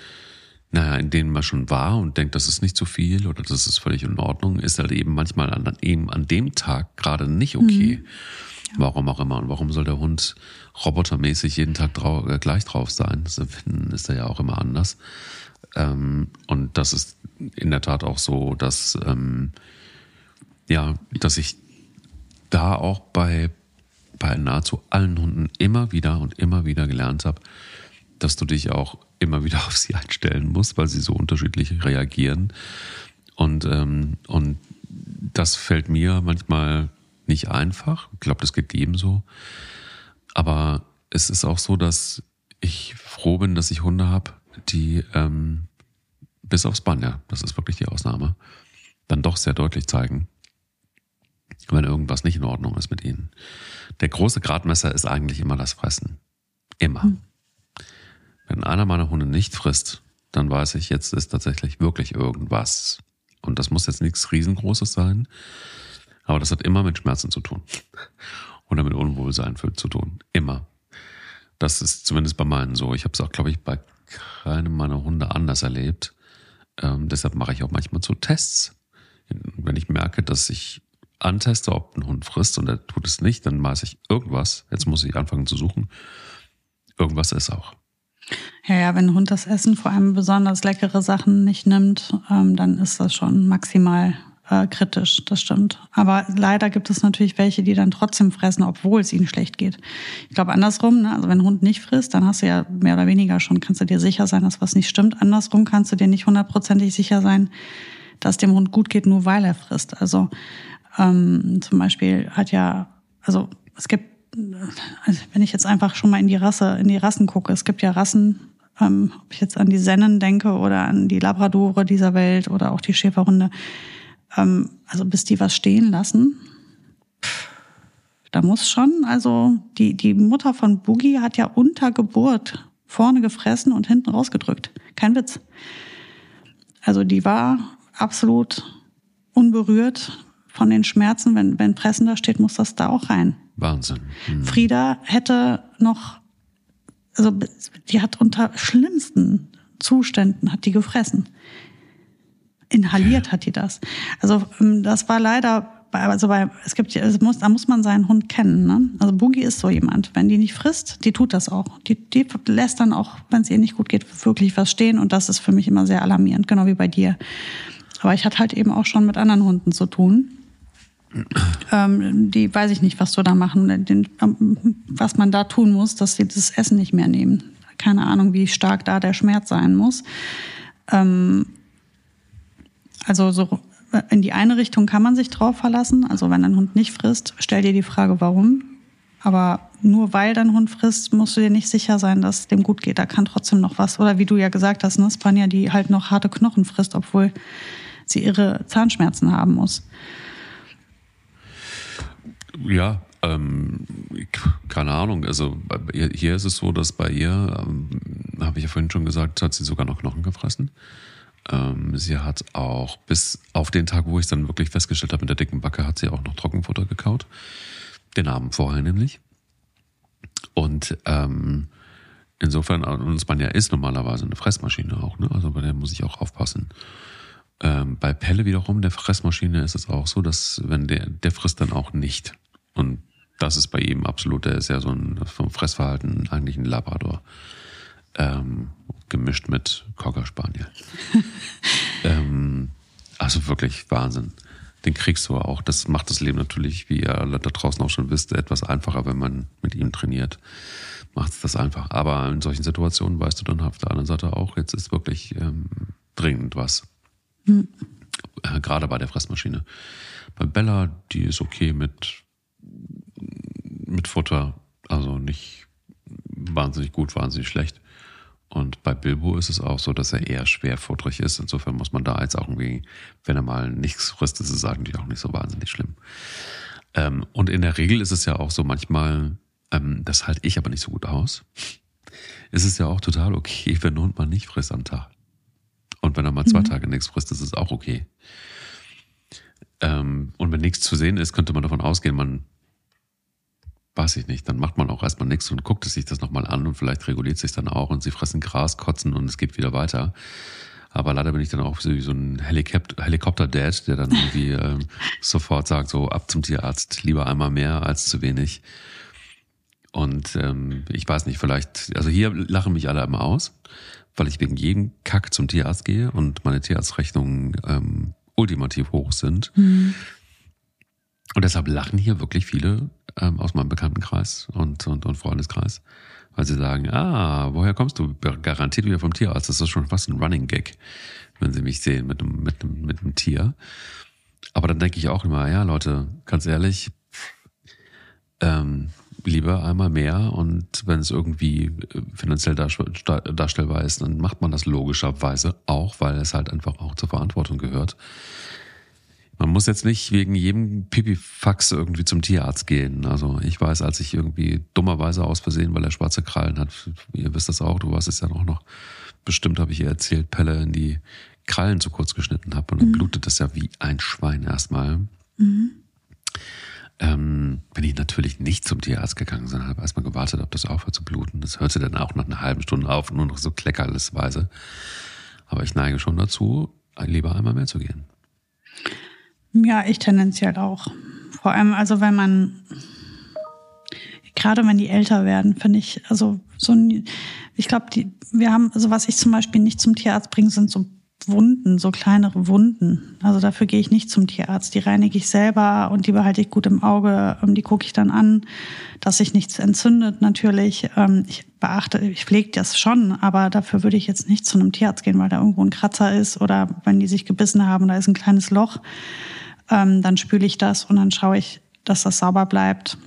naja, in denen man schon war und denkt, das ist nicht zu viel oder das ist völlig in Ordnung, ist halt eben manchmal an, eben an dem Tag gerade nicht okay. Mhm. Warum auch immer. Und warum soll der Hund robotermäßig jeden Tag drau äh, gleich drauf sein? Das Empfinden ist er ja auch immer anders. Ähm, und das ist in der Tat auch so, dass, ähm, ja, dass ich da auch bei, bei nahezu allen Hunden immer wieder und immer wieder gelernt habe, dass du dich auch immer wieder auf sie einstellen musst, weil sie so unterschiedlich reagieren. Und, ähm, und das fällt mir manchmal nicht einfach. Ich glaube, das geht jedem so. Aber es ist auch so, dass ich froh bin, dass ich Hunde habe, die ähm, bis aufs Bann, das ist wirklich die Ausnahme, dann doch sehr deutlich zeigen, wenn irgendwas nicht in Ordnung ist mit ihnen. Der große Gradmesser ist eigentlich immer das Fressen. Immer. Hm. Wenn einer meiner Hunde nicht frisst, dann weiß ich, jetzt ist tatsächlich wirklich irgendwas. Und das muss jetzt nichts Riesengroßes sein, aber das hat immer mit Schmerzen zu tun. Oder mit Unwohlsein zu tun. Immer. Das ist zumindest bei meinen so. Ich habe es auch, glaube ich, bei keinem meiner Hunde anders erlebt. Ähm, deshalb mache ich auch manchmal so Tests. Wenn ich merke, dass ich anteste, ob ein Hund frisst und er tut es nicht, dann weiß ich irgendwas. Jetzt muss ich anfangen zu suchen. Irgendwas ist auch. Ja, ja, wenn ein Hund das Essen, vor allem besonders leckere Sachen nicht nimmt, ähm, dann ist das schon maximal äh, kritisch, das stimmt. Aber leider gibt es natürlich welche, die dann trotzdem fressen, obwohl es ihnen schlecht geht. Ich glaube andersrum, ne? also wenn ein Hund nicht frisst, dann hast du ja mehr oder weniger schon, kannst du dir sicher sein, dass was nicht stimmt. Andersrum kannst du dir nicht hundertprozentig sicher sein, dass dem Hund gut geht, nur weil er frisst. Also ähm, zum Beispiel hat ja, also es gibt also wenn ich jetzt einfach schon mal in die Rasse, in die Rassen gucke, es gibt ja Rassen, ähm, ob ich jetzt an die Sennen denke oder an die Labradore dieser Welt oder auch die Schäferhunde, ähm, also bis die was stehen lassen, da muss schon, also die, die Mutter von Boogie hat ja unter Geburt vorne gefressen und hinten rausgedrückt. Kein Witz. Also die war absolut unberührt von den Schmerzen. Wenn, wenn Pressen da steht, muss das da auch rein. Wahnsinn. Hm. Frieda hätte noch, also die hat unter schlimmsten Zuständen hat die gefressen. Inhaliert hat die das. Also ähm, das war leider, also bei, es gibt, es muss, da muss man seinen Hund kennen. Ne? Also Boogie ist so jemand. Wenn die nicht frisst, die tut das auch. Die, die lässt dann auch, wenn es ihr nicht gut geht, wirklich was stehen. Und das ist für mich immer sehr alarmierend, genau wie bei dir. Aber ich hatte halt eben auch schon mit anderen Hunden zu tun ähm, die weiß ich nicht, was du da machen, den, ähm, was man da tun muss, dass sie das Essen nicht mehr nehmen. Keine Ahnung, wie stark da der Schmerz sein muss. Ähm, also so in die eine Richtung kann man sich drauf verlassen. Also wenn ein Hund nicht frisst, stell dir die Frage, warum. Aber nur weil dein Hund frisst, musst du dir nicht sicher sein, dass es dem gut geht. Da kann trotzdem noch was. Oder wie du ja gesagt hast, ne, Spanja, die halt noch harte Knochen frisst, obwohl sie ihre Zahnschmerzen haben muss. Ja, ähm, keine Ahnung. Also hier ist es so, dass bei ihr, ähm, habe ich ja vorhin schon gesagt, hat sie sogar noch Knochen gefressen. Ähm, sie hat auch bis auf den Tag, wo ich es dann wirklich festgestellt habe mit der dicken Backe, hat sie auch noch Trockenfutter gekaut. Den Abend vorher nämlich. Und ähm, insofern, und man ja ist normalerweise eine Fressmaschine auch, ne? Also bei der muss ich auch aufpassen. Ähm, bei Pelle wiederum, der Fressmaschine, ist es auch so, dass wenn der, der frisst dann auch nicht. Und das ist bei ihm absolut, der ist ja so ein vom Fressverhalten eigentlich ein Labrador. Ähm, gemischt mit Cocker Spaniel. ähm, also wirklich Wahnsinn. Den kriegst du auch. Das macht das Leben natürlich, wie ihr alle da draußen auch schon wisst, etwas einfacher, wenn man mit ihm trainiert. Macht es das einfach. Aber in solchen Situationen weißt du dann auf der anderen Seite auch, jetzt ist wirklich ähm, dringend was. Mhm. Äh, gerade bei der Fressmaschine. Bei Bella, die ist okay mit mit Futter. Also nicht wahnsinnig gut, wahnsinnig schlecht. Und bei Bilbo ist es auch so, dass er eher schwerfutterig ist. Insofern muss man da jetzt auch irgendwie, wenn er mal nichts frisst, ist es eigentlich auch nicht so wahnsinnig schlimm. Ähm, und in der Regel ist es ja auch so manchmal, ähm, das halte ich aber nicht so gut aus, ist es ja auch total okay, wenn ein Hund mal nicht frisst am Tag. Und wenn er mal zwei mhm. Tage nichts frisst, ist es auch okay. Ähm, und wenn nichts zu sehen ist, könnte man davon ausgehen, man weiß ich nicht, dann macht man auch erstmal nichts und guckt sich das nochmal an und vielleicht reguliert sich dann auch und sie fressen Gras, kotzen und es geht wieder weiter. Aber leider bin ich dann auch wie so ein Helikopter-Dad, der dann irgendwie ähm, sofort sagt, so ab zum Tierarzt, lieber einmal mehr als zu wenig. Und ähm, ich weiß nicht, vielleicht, also hier lachen mich alle immer aus, weil ich wegen jedem Kack zum Tierarzt gehe und meine Tierarztrechnungen ähm, ultimativ hoch sind. Mhm. Und deshalb lachen hier wirklich viele ähm, aus meinem Bekanntenkreis und, und, und Freundeskreis, weil sie sagen, ah, woher kommst du? Garantiert wieder vom Tierarzt. Das ist schon fast ein Running Gag, wenn sie mich sehen mit einem, mit einem, mit einem Tier. Aber dann denke ich auch immer, ja, Leute, ganz ehrlich, ähm, lieber einmal mehr und wenn es irgendwie äh, finanziell darstellbar ist, dann macht man das logischerweise auch, weil es halt einfach auch zur Verantwortung gehört. Man muss jetzt nicht wegen jedem Pipifax irgendwie zum Tierarzt gehen. Also ich weiß, als ich irgendwie dummerweise aus Versehen, weil er schwarze Krallen hat, ihr wisst das auch, du weißt es ja auch noch, bestimmt habe ich ihr erzählt, Pelle in die Krallen zu kurz geschnitten habe und dann mhm. blutet das ja wie ein Schwein erstmal. Mhm. Ähm, bin ich natürlich nicht zum Tierarzt gegangen, sondern habe erstmal gewartet, ob das aufhört zu bluten. Das hörte dann auch nach einer halben Stunde auf, nur noch so kleckerlesweise. Aber ich neige schon dazu, lieber einmal mehr zu gehen. Ja, ich tendenziell auch. Vor allem, also wenn man, gerade wenn die älter werden, finde ich, also so ein, ich glaube, die, wir haben, also was ich zum Beispiel nicht zum Tierarzt bringe, sind so Wunden, so kleinere Wunden. Also dafür gehe ich nicht zum Tierarzt. Die reinige ich selber und die behalte ich gut im Auge. Ähm, die gucke ich dann an, dass sich nichts entzündet natürlich. Ähm, ich beachte, ich pflege das schon, aber dafür würde ich jetzt nicht zu einem Tierarzt gehen, weil da irgendwo ein Kratzer ist oder wenn die sich gebissen haben, da ist ein kleines Loch. Ähm, dann spüle ich das und dann schaue ich, dass das sauber bleibt.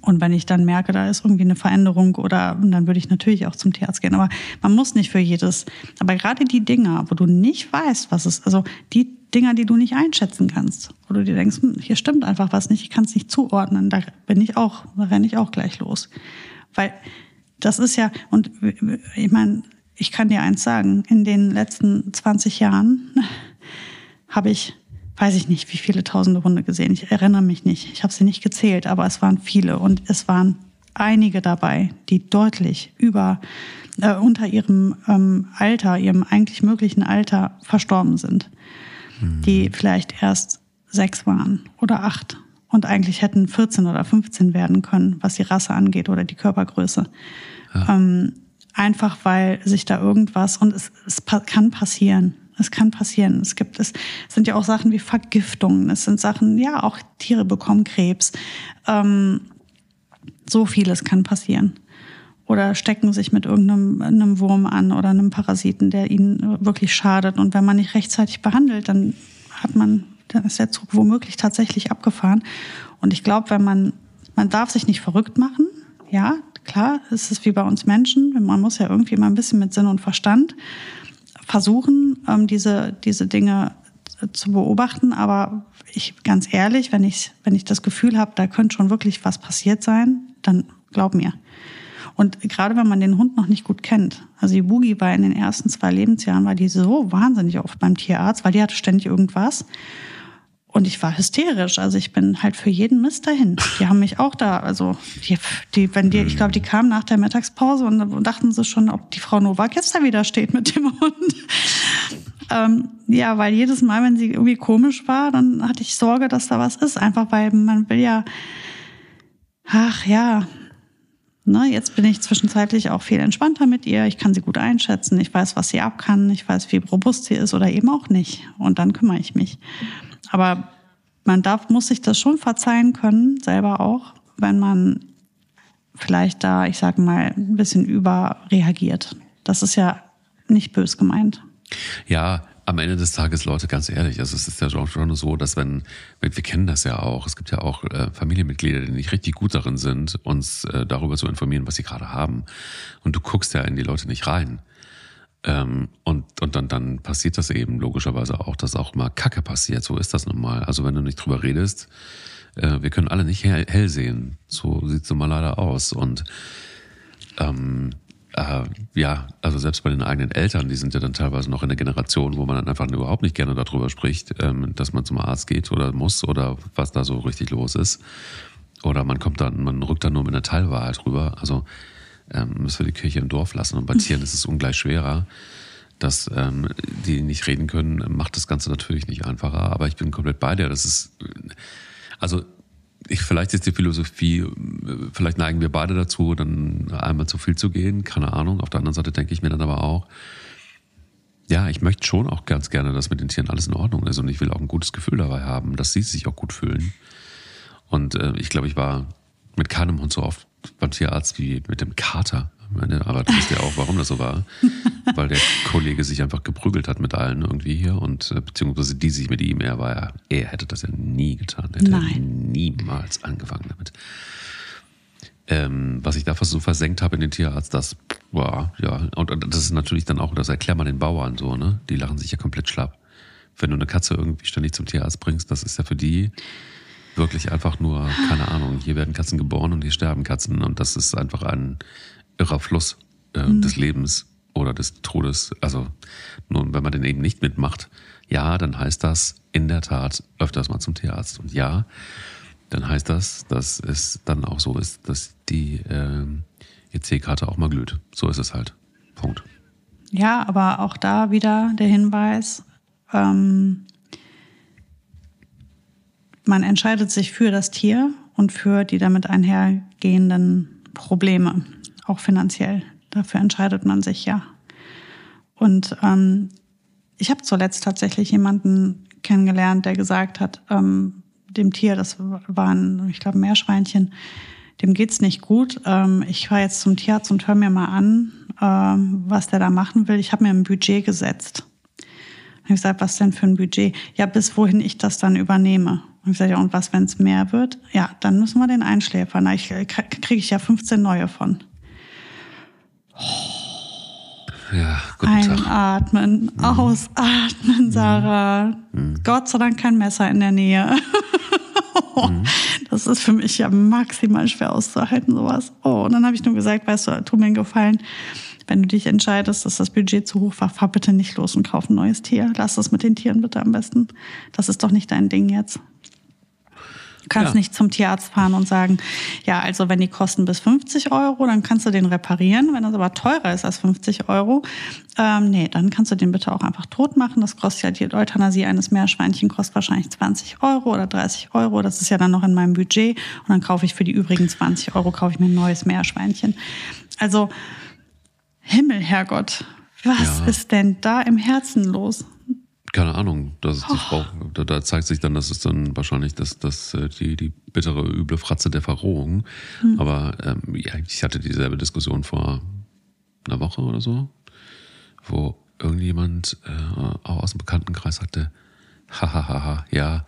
Und wenn ich dann merke, da ist irgendwie eine Veränderung oder dann würde ich natürlich auch zum Tierarzt gehen. Aber man muss nicht für jedes. Aber gerade die Dinger, wo du nicht weißt, was es, also die Dinger, die du nicht einschätzen kannst, wo du dir denkst, hm, hier stimmt einfach was nicht, ich kann es nicht zuordnen, da bin ich auch, da renne ich auch gleich los. Weil das ist ja, und ich meine, ich kann dir eins sagen, in den letzten 20 Jahren habe ich weiß ich nicht, wie viele tausende Hunde gesehen. Ich erinnere mich nicht. Ich habe sie nicht gezählt, aber es waren viele und es waren einige dabei, die deutlich über äh, unter ihrem ähm, Alter, ihrem eigentlich möglichen Alter verstorben sind, mhm. die vielleicht erst sechs waren oder acht und eigentlich hätten 14 oder 15 werden können, was die Rasse angeht oder die Körpergröße. Ja. Ähm, einfach weil sich da irgendwas und es, es kann passieren. Es kann passieren. Es gibt es sind ja auch Sachen wie Vergiftungen. Es sind Sachen, ja, auch Tiere bekommen Krebs. Ähm, so vieles kann passieren. Oder stecken sich mit irgendeinem einem Wurm an oder einem Parasiten, der ihnen wirklich schadet. Und wenn man nicht rechtzeitig behandelt, dann hat man, dann ist der Zug womöglich tatsächlich abgefahren. Und ich glaube, wenn man, man darf sich nicht verrückt machen. Ja, klar, es ist wie bei uns Menschen. Man muss ja irgendwie mal ein bisschen mit Sinn und Verstand versuchen, ähm, diese, diese Dinge zu beobachten. Aber ich, ganz ehrlich, wenn ich, wenn ich das Gefühl habe, da könnte schon wirklich was passiert sein, dann glaub mir. Und gerade wenn man den Hund noch nicht gut kennt, also die Boogie war in den ersten zwei Lebensjahren, war die so wahnsinnig oft beim Tierarzt, weil die hatte ständig irgendwas. Und ich war hysterisch. Also ich bin halt für jeden Mist dahin. Die haben mich auch da, also die, die wenn die, ich glaube, die kamen nach der Mittagspause und, und dachten sie schon, ob die Frau Nowak jetzt da wieder steht mit dem Hund. ähm, ja, weil jedes Mal, wenn sie irgendwie komisch war, dann hatte ich Sorge, dass da was ist. Einfach weil man will ja, ach ja, Ne, jetzt bin ich zwischenzeitlich auch viel entspannter mit ihr. Ich kann sie gut einschätzen. Ich weiß, was sie ab kann. Ich weiß, wie robust sie ist oder eben auch nicht. Und dann kümmere ich mich. Aber man darf, muss sich das schon verzeihen können, selber auch, wenn man vielleicht da, ich sage mal, ein bisschen überreagiert. Das ist ja nicht bös gemeint. Ja, am Ende des Tages, Leute, ganz ehrlich, also es ist ja schon so, dass wenn, wir kennen das ja auch, es gibt ja auch äh, Familienmitglieder, die nicht richtig gut darin sind, uns äh, darüber zu informieren, was sie gerade haben. Und du guckst ja in die Leute nicht rein. Ähm, und und dann, dann passiert das eben logischerweise auch, dass auch mal Kacke passiert. So ist das nun mal. Also wenn du nicht drüber redest, äh, wir können alle nicht hell, hell sehen. So sieht's nun mal leider aus. Und ähm, äh, ja, also selbst bei den eigenen Eltern, die sind ja dann teilweise noch in der Generation, wo man dann einfach überhaupt nicht gerne darüber spricht, ähm, dass man zum Arzt geht oder muss oder was da so richtig los ist. Oder man kommt dann, man rückt dann nur mit einer Teilwahrheit rüber. Also ähm, müssen wir die Kirche im Dorf lassen. Und bei Tieren ist es ungleich schwerer. Dass ähm, die nicht reden können, macht das Ganze natürlich nicht einfacher. Aber ich bin komplett bei dir. Das ist, also ich, vielleicht ist die Philosophie, vielleicht neigen wir beide dazu, dann einmal zu viel zu gehen, keine Ahnung. Auf der anderen Seite denke ich mir dann aber auch, ja, ich möchte schon auch ganz gerne, dass mit den Tieren alles in Ordnung ist und ich will auch ein gutes Gefühl dabei haben, dass sie sich auch gut fühlen. Und äh, ich glaube, ich war mit keinem Hund so oft beim Tierarzt wie mit dem Kater. Meine, aber du wisst ja auch, warum das so war. weil der Kollege sich einfach geprügelt hat mit allen irgendwie hier und äh, beziehungsweise die sich mit ihm, er war ja, er hätte das ja nie getan, er hätte Nein. niemals angefangen damit. Ähm, was ich da so versenkt habe in den Tierarzt, das war, ja, und das ist natürlich dann auch, das erklärt man den Bauern so, ne? Die lachen sich ja komplett schlapp. Wenn du eine Katze irgendwie ständig zum Tierarzt bringst, das ist ja für die wirklich einfach nur, keine Ahnung, hier werden Katzen geboren und hier sterben Katzen und das ist einfach ein irrer Fluss äh, mhm. des Lebens oder des Todes. Also nun, wenn man den eben nicht mitmacht, ja, dann heißt das in der Tat öfters mal zum Tierarzt. Und ja, dann heißt das, dass es dann auch so ist, dass die äh, EC-Karte auch mal glüht. So ist es halt. Punkt. Ja, aber auch da wieder der Hinweis, ähm, man entscheidet sich für das Tier und für die damit einhergehenden Probleme, auch finanziell. Dafür entscheidet man sich ja. Und ähm, ich habe zuletzt tatsächlich jemanden kennengelernt, der gesagt hat, ähm, dem Tier, das waren, ich glaube, Meerschweinchen, dem geht's nicht gut. Ähm, ich fahre jetzt zum Tierarzt und höre mir mal an, ähm, was der da machen will. Ich habe mir ein Budget gesetzt. Ich habe gesagt, was denn für ein Budget? Ja, bis wohin ich das dann übernehme. Und ich sage, ja, und was, wenn es mehr wird? Ja, dann müssen wir den einschläfern. Da kriege ich ja 15 neue von. Ja, guten Einatmen. Mhm. ausatmen, mhm. Sarah. Mhm. Gott sei Dank kein Messer in der Nähe. mhm. Das ist für mich ja maximal schwer auszuhalten, sowas. Oh, und dann habe ich nur gesagt, weißt du, tu mir einen Gefallen. Wenn du dich entscheidest, dass das Budget zu hoch war, fahr bitte nicht los und kauf ein neues Tier. Lass das mit den Tieren bitte am besten. Das ist doch nicht dein Ding jetzt. Du kannst ja. nicht zum Tierarzt fahren und sagen, ja, also wenn die kosten bis 50 Euro, dann kannst du den reparieren. Wenn das aber teurer ist als 50 Euro, ähm, nee, dann kannst du den bitte auch einfach tot machen. Das kostet ja die Euthanasie eines Meerschweinchen kostet wahrscheinlich 20 Euro oder 30 Euro. Das ist ja dann noch in meinem Budget. Und dann kaufe ich für die übrigen 20 Euro kaufe ich mir ein neues Meerschweinchen. Also Himmel, Herrgott, was ja. ist denn da im Herzen los? Keine Ahnung, das ist das Bauch, da, da, zeigt sich dann, dass es dann wahrscheinlich das, das, äh, die, die bittere, üble Fratze der Verrohung. Hm. Aber ähm, ja, ich hatte dieselbe Diskussion vor einer Woche oder so, wo irgendjemand äh, auch aus dem Bekanntenkreis sagte, hahaha, ja,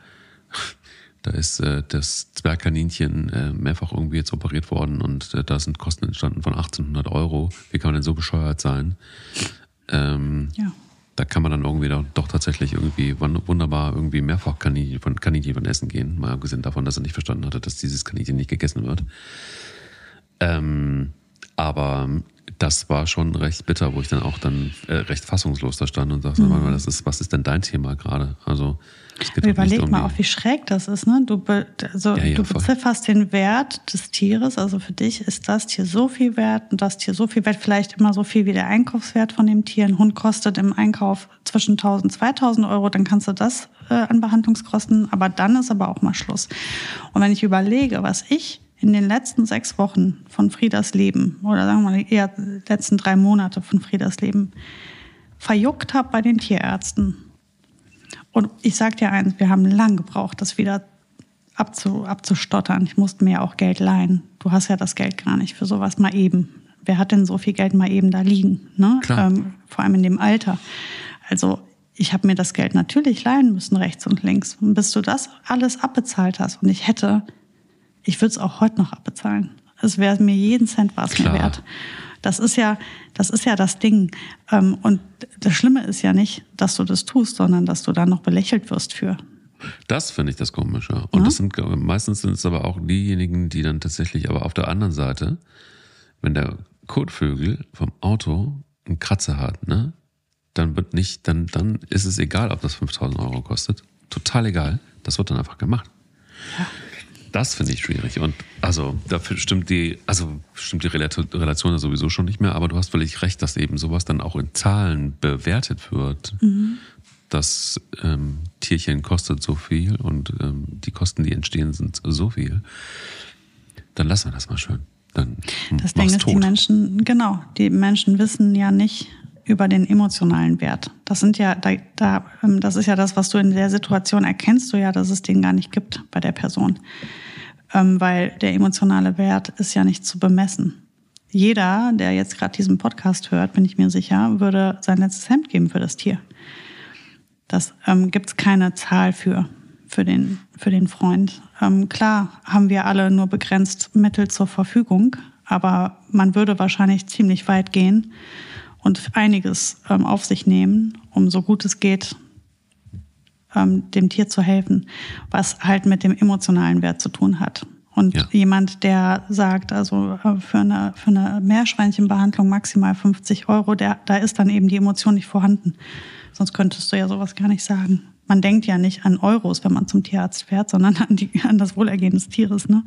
da ist äh, das Zwergkaninchen äh, mehrfach irgendwie jetzt operiert worden und äh, da sind Kosten entstanden von 1800 Euro. Wie kann man denn so bescheuert sein? Ähm, ja da kann man dann irgendwie doch, doch tatsächlich irgendwie wunderbar irgendwie mehrfach Kaninchen von, Kaninchen von essen gehen. Mal abgesehen davon, dass er nicht verstanden hatte, dass dieses Kaninchen nicht gegessen wird. Ähm, aber das war schon recht bitter, wo ich dann auch dann äh, recht fassungslos da stand und sagte, mhm. das ist, was ist denn dein Thema gerade? Also Überleg um mal auch, wie schräg das ist. Ne? Du, be also, ja, ja, du bezifferst den Wert des Tieres. Also für dich ist das Tier so viel wert und das Tier so viel wert, vielleicht immer so viel wie der Einkaufswert von dem Tier. Ein Hund kostet im Einkauf zwischen 1000 und 2000 Euro, dann kannst du das äh, an Behandlungskosten. Aber dann ist aber auch mal Schluss. Und wenn ich überlege, was ich in den letzten sechs Wochen von Friedas Leben oder sagen wir mal eher letzten drei Monate von Friedas Leben verjuckt habe bei den Tierärzten und ich sag dir eins, wir haben lang gebraucht, das wieder abzu, abzustottern. Ich musste mir auch Geld leihen. Du hast ja das Geld gar nicht für sowas mal eben. Wer hat denn so viel Geld mal eben da liegen? Ne? Ähm, vor allem in dem Alter. Also ich habe mir das Geld natürlich leihen müssen, rechts und links. Und bis du das alles abbezahlt hast und ich hätte, ich würde es auch heute noch abbezahlen. Es wäre mir jeden Cent was mir wert. Das ist ja, das ist ja das Ding. Ähm, und das Schlimme ist ja nicht, dass du das tust, sondern dass du dann noch belächelt wirst für. Das finde ich das Komische. Und ja? das sind meistens sind es aber auch diejenigen, die dann tatsächlich, aber auf der anderen Seite, wenn der Kotvögel vom Auto einen Kratzer hat, ne, dann wird nicht, dann, dann ist es egal, ob das 5000 Euro kostet. Total egal. Das wird dann einfach gemacht. Ja. Das finde ich schwierig. Und also dafür stimmt die, also stimmt die Relation ja sowieso schon nicht mehr, aber du hast völlig recht, dass eben sowas dann auch in Zahlen bewertet wird. Mhm. Das ähm, Tierchen kostet so viel und ähm, die Kosten, die entstehen, sind so viel. Dann lassen wir das mal schön. Dann das Ding ist, tot. die Menschen, genau, die Menschen wissen ja nicht über den emotionalen Wert. Das sind ja, da, da, ähm, das ist ja das, was du in der Situation erkennst du ja, dass es den gar nicht gibt bei der Person ähm, weil der emotionale Wert ist ja nicht zu bemessen. jeder, der jetzt gerade diesen Podcast hört, bin ich mir sicher, würde sein letztes Hemd geben für das Tier. Das ähm, gibt es keine Zahl für, für den, für den Freund. Ähm, klar haben wir alle nur begrenzt Mittel zur Verfügung, aber man würde wahrscheinlich ziemlich weit gehen und einiges ähm, auf sich nehmen, um so gut es geht ähm, dem Tier zu helfen, was halt mit dem emotionalen Wert zu tun hat. Und ja. jemand, der sagt, also äh, für eine, für eine Meerschweinchenbehandlung maximal 50 Euro, der, da ist dann eben die Emotion nicht vorhanden. Sonst könntest du ja sowas gar nicht sagen. Man denkt ja nicht an Euros, wenn man zum Tierarzt fährt, sondern an, die, an das Wohlergehen des Tieres. Ne?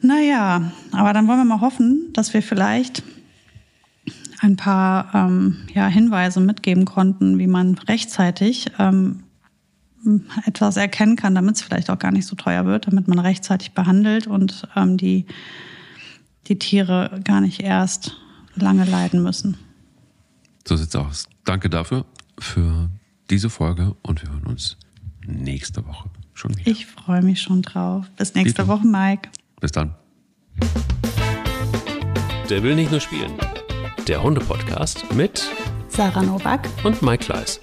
Naja, aber dann wollen wir mal hoffen, dass wir vielleicht ein paar ähm, ja, Hinweise mitgeben konnten, wie man rechtzeitig ähm, etwas erkennen kann, damit es vielleicht auch gar nicht so teuer wird, damit man rechtzeitig behandelt und ähm, die, die Tiere gar nicht erst lange leiden müssen. So sieht's aus. Danke dafür, für diese Folge und wir hören uns nächste Woche schon wieder. Ich freue mich schon drauf. Bis nächste Woche, Mike. Bis dann. Der will nicht nur spielen. Der Hunde-Podcast mit Sarah Novak und Mike Kleiss.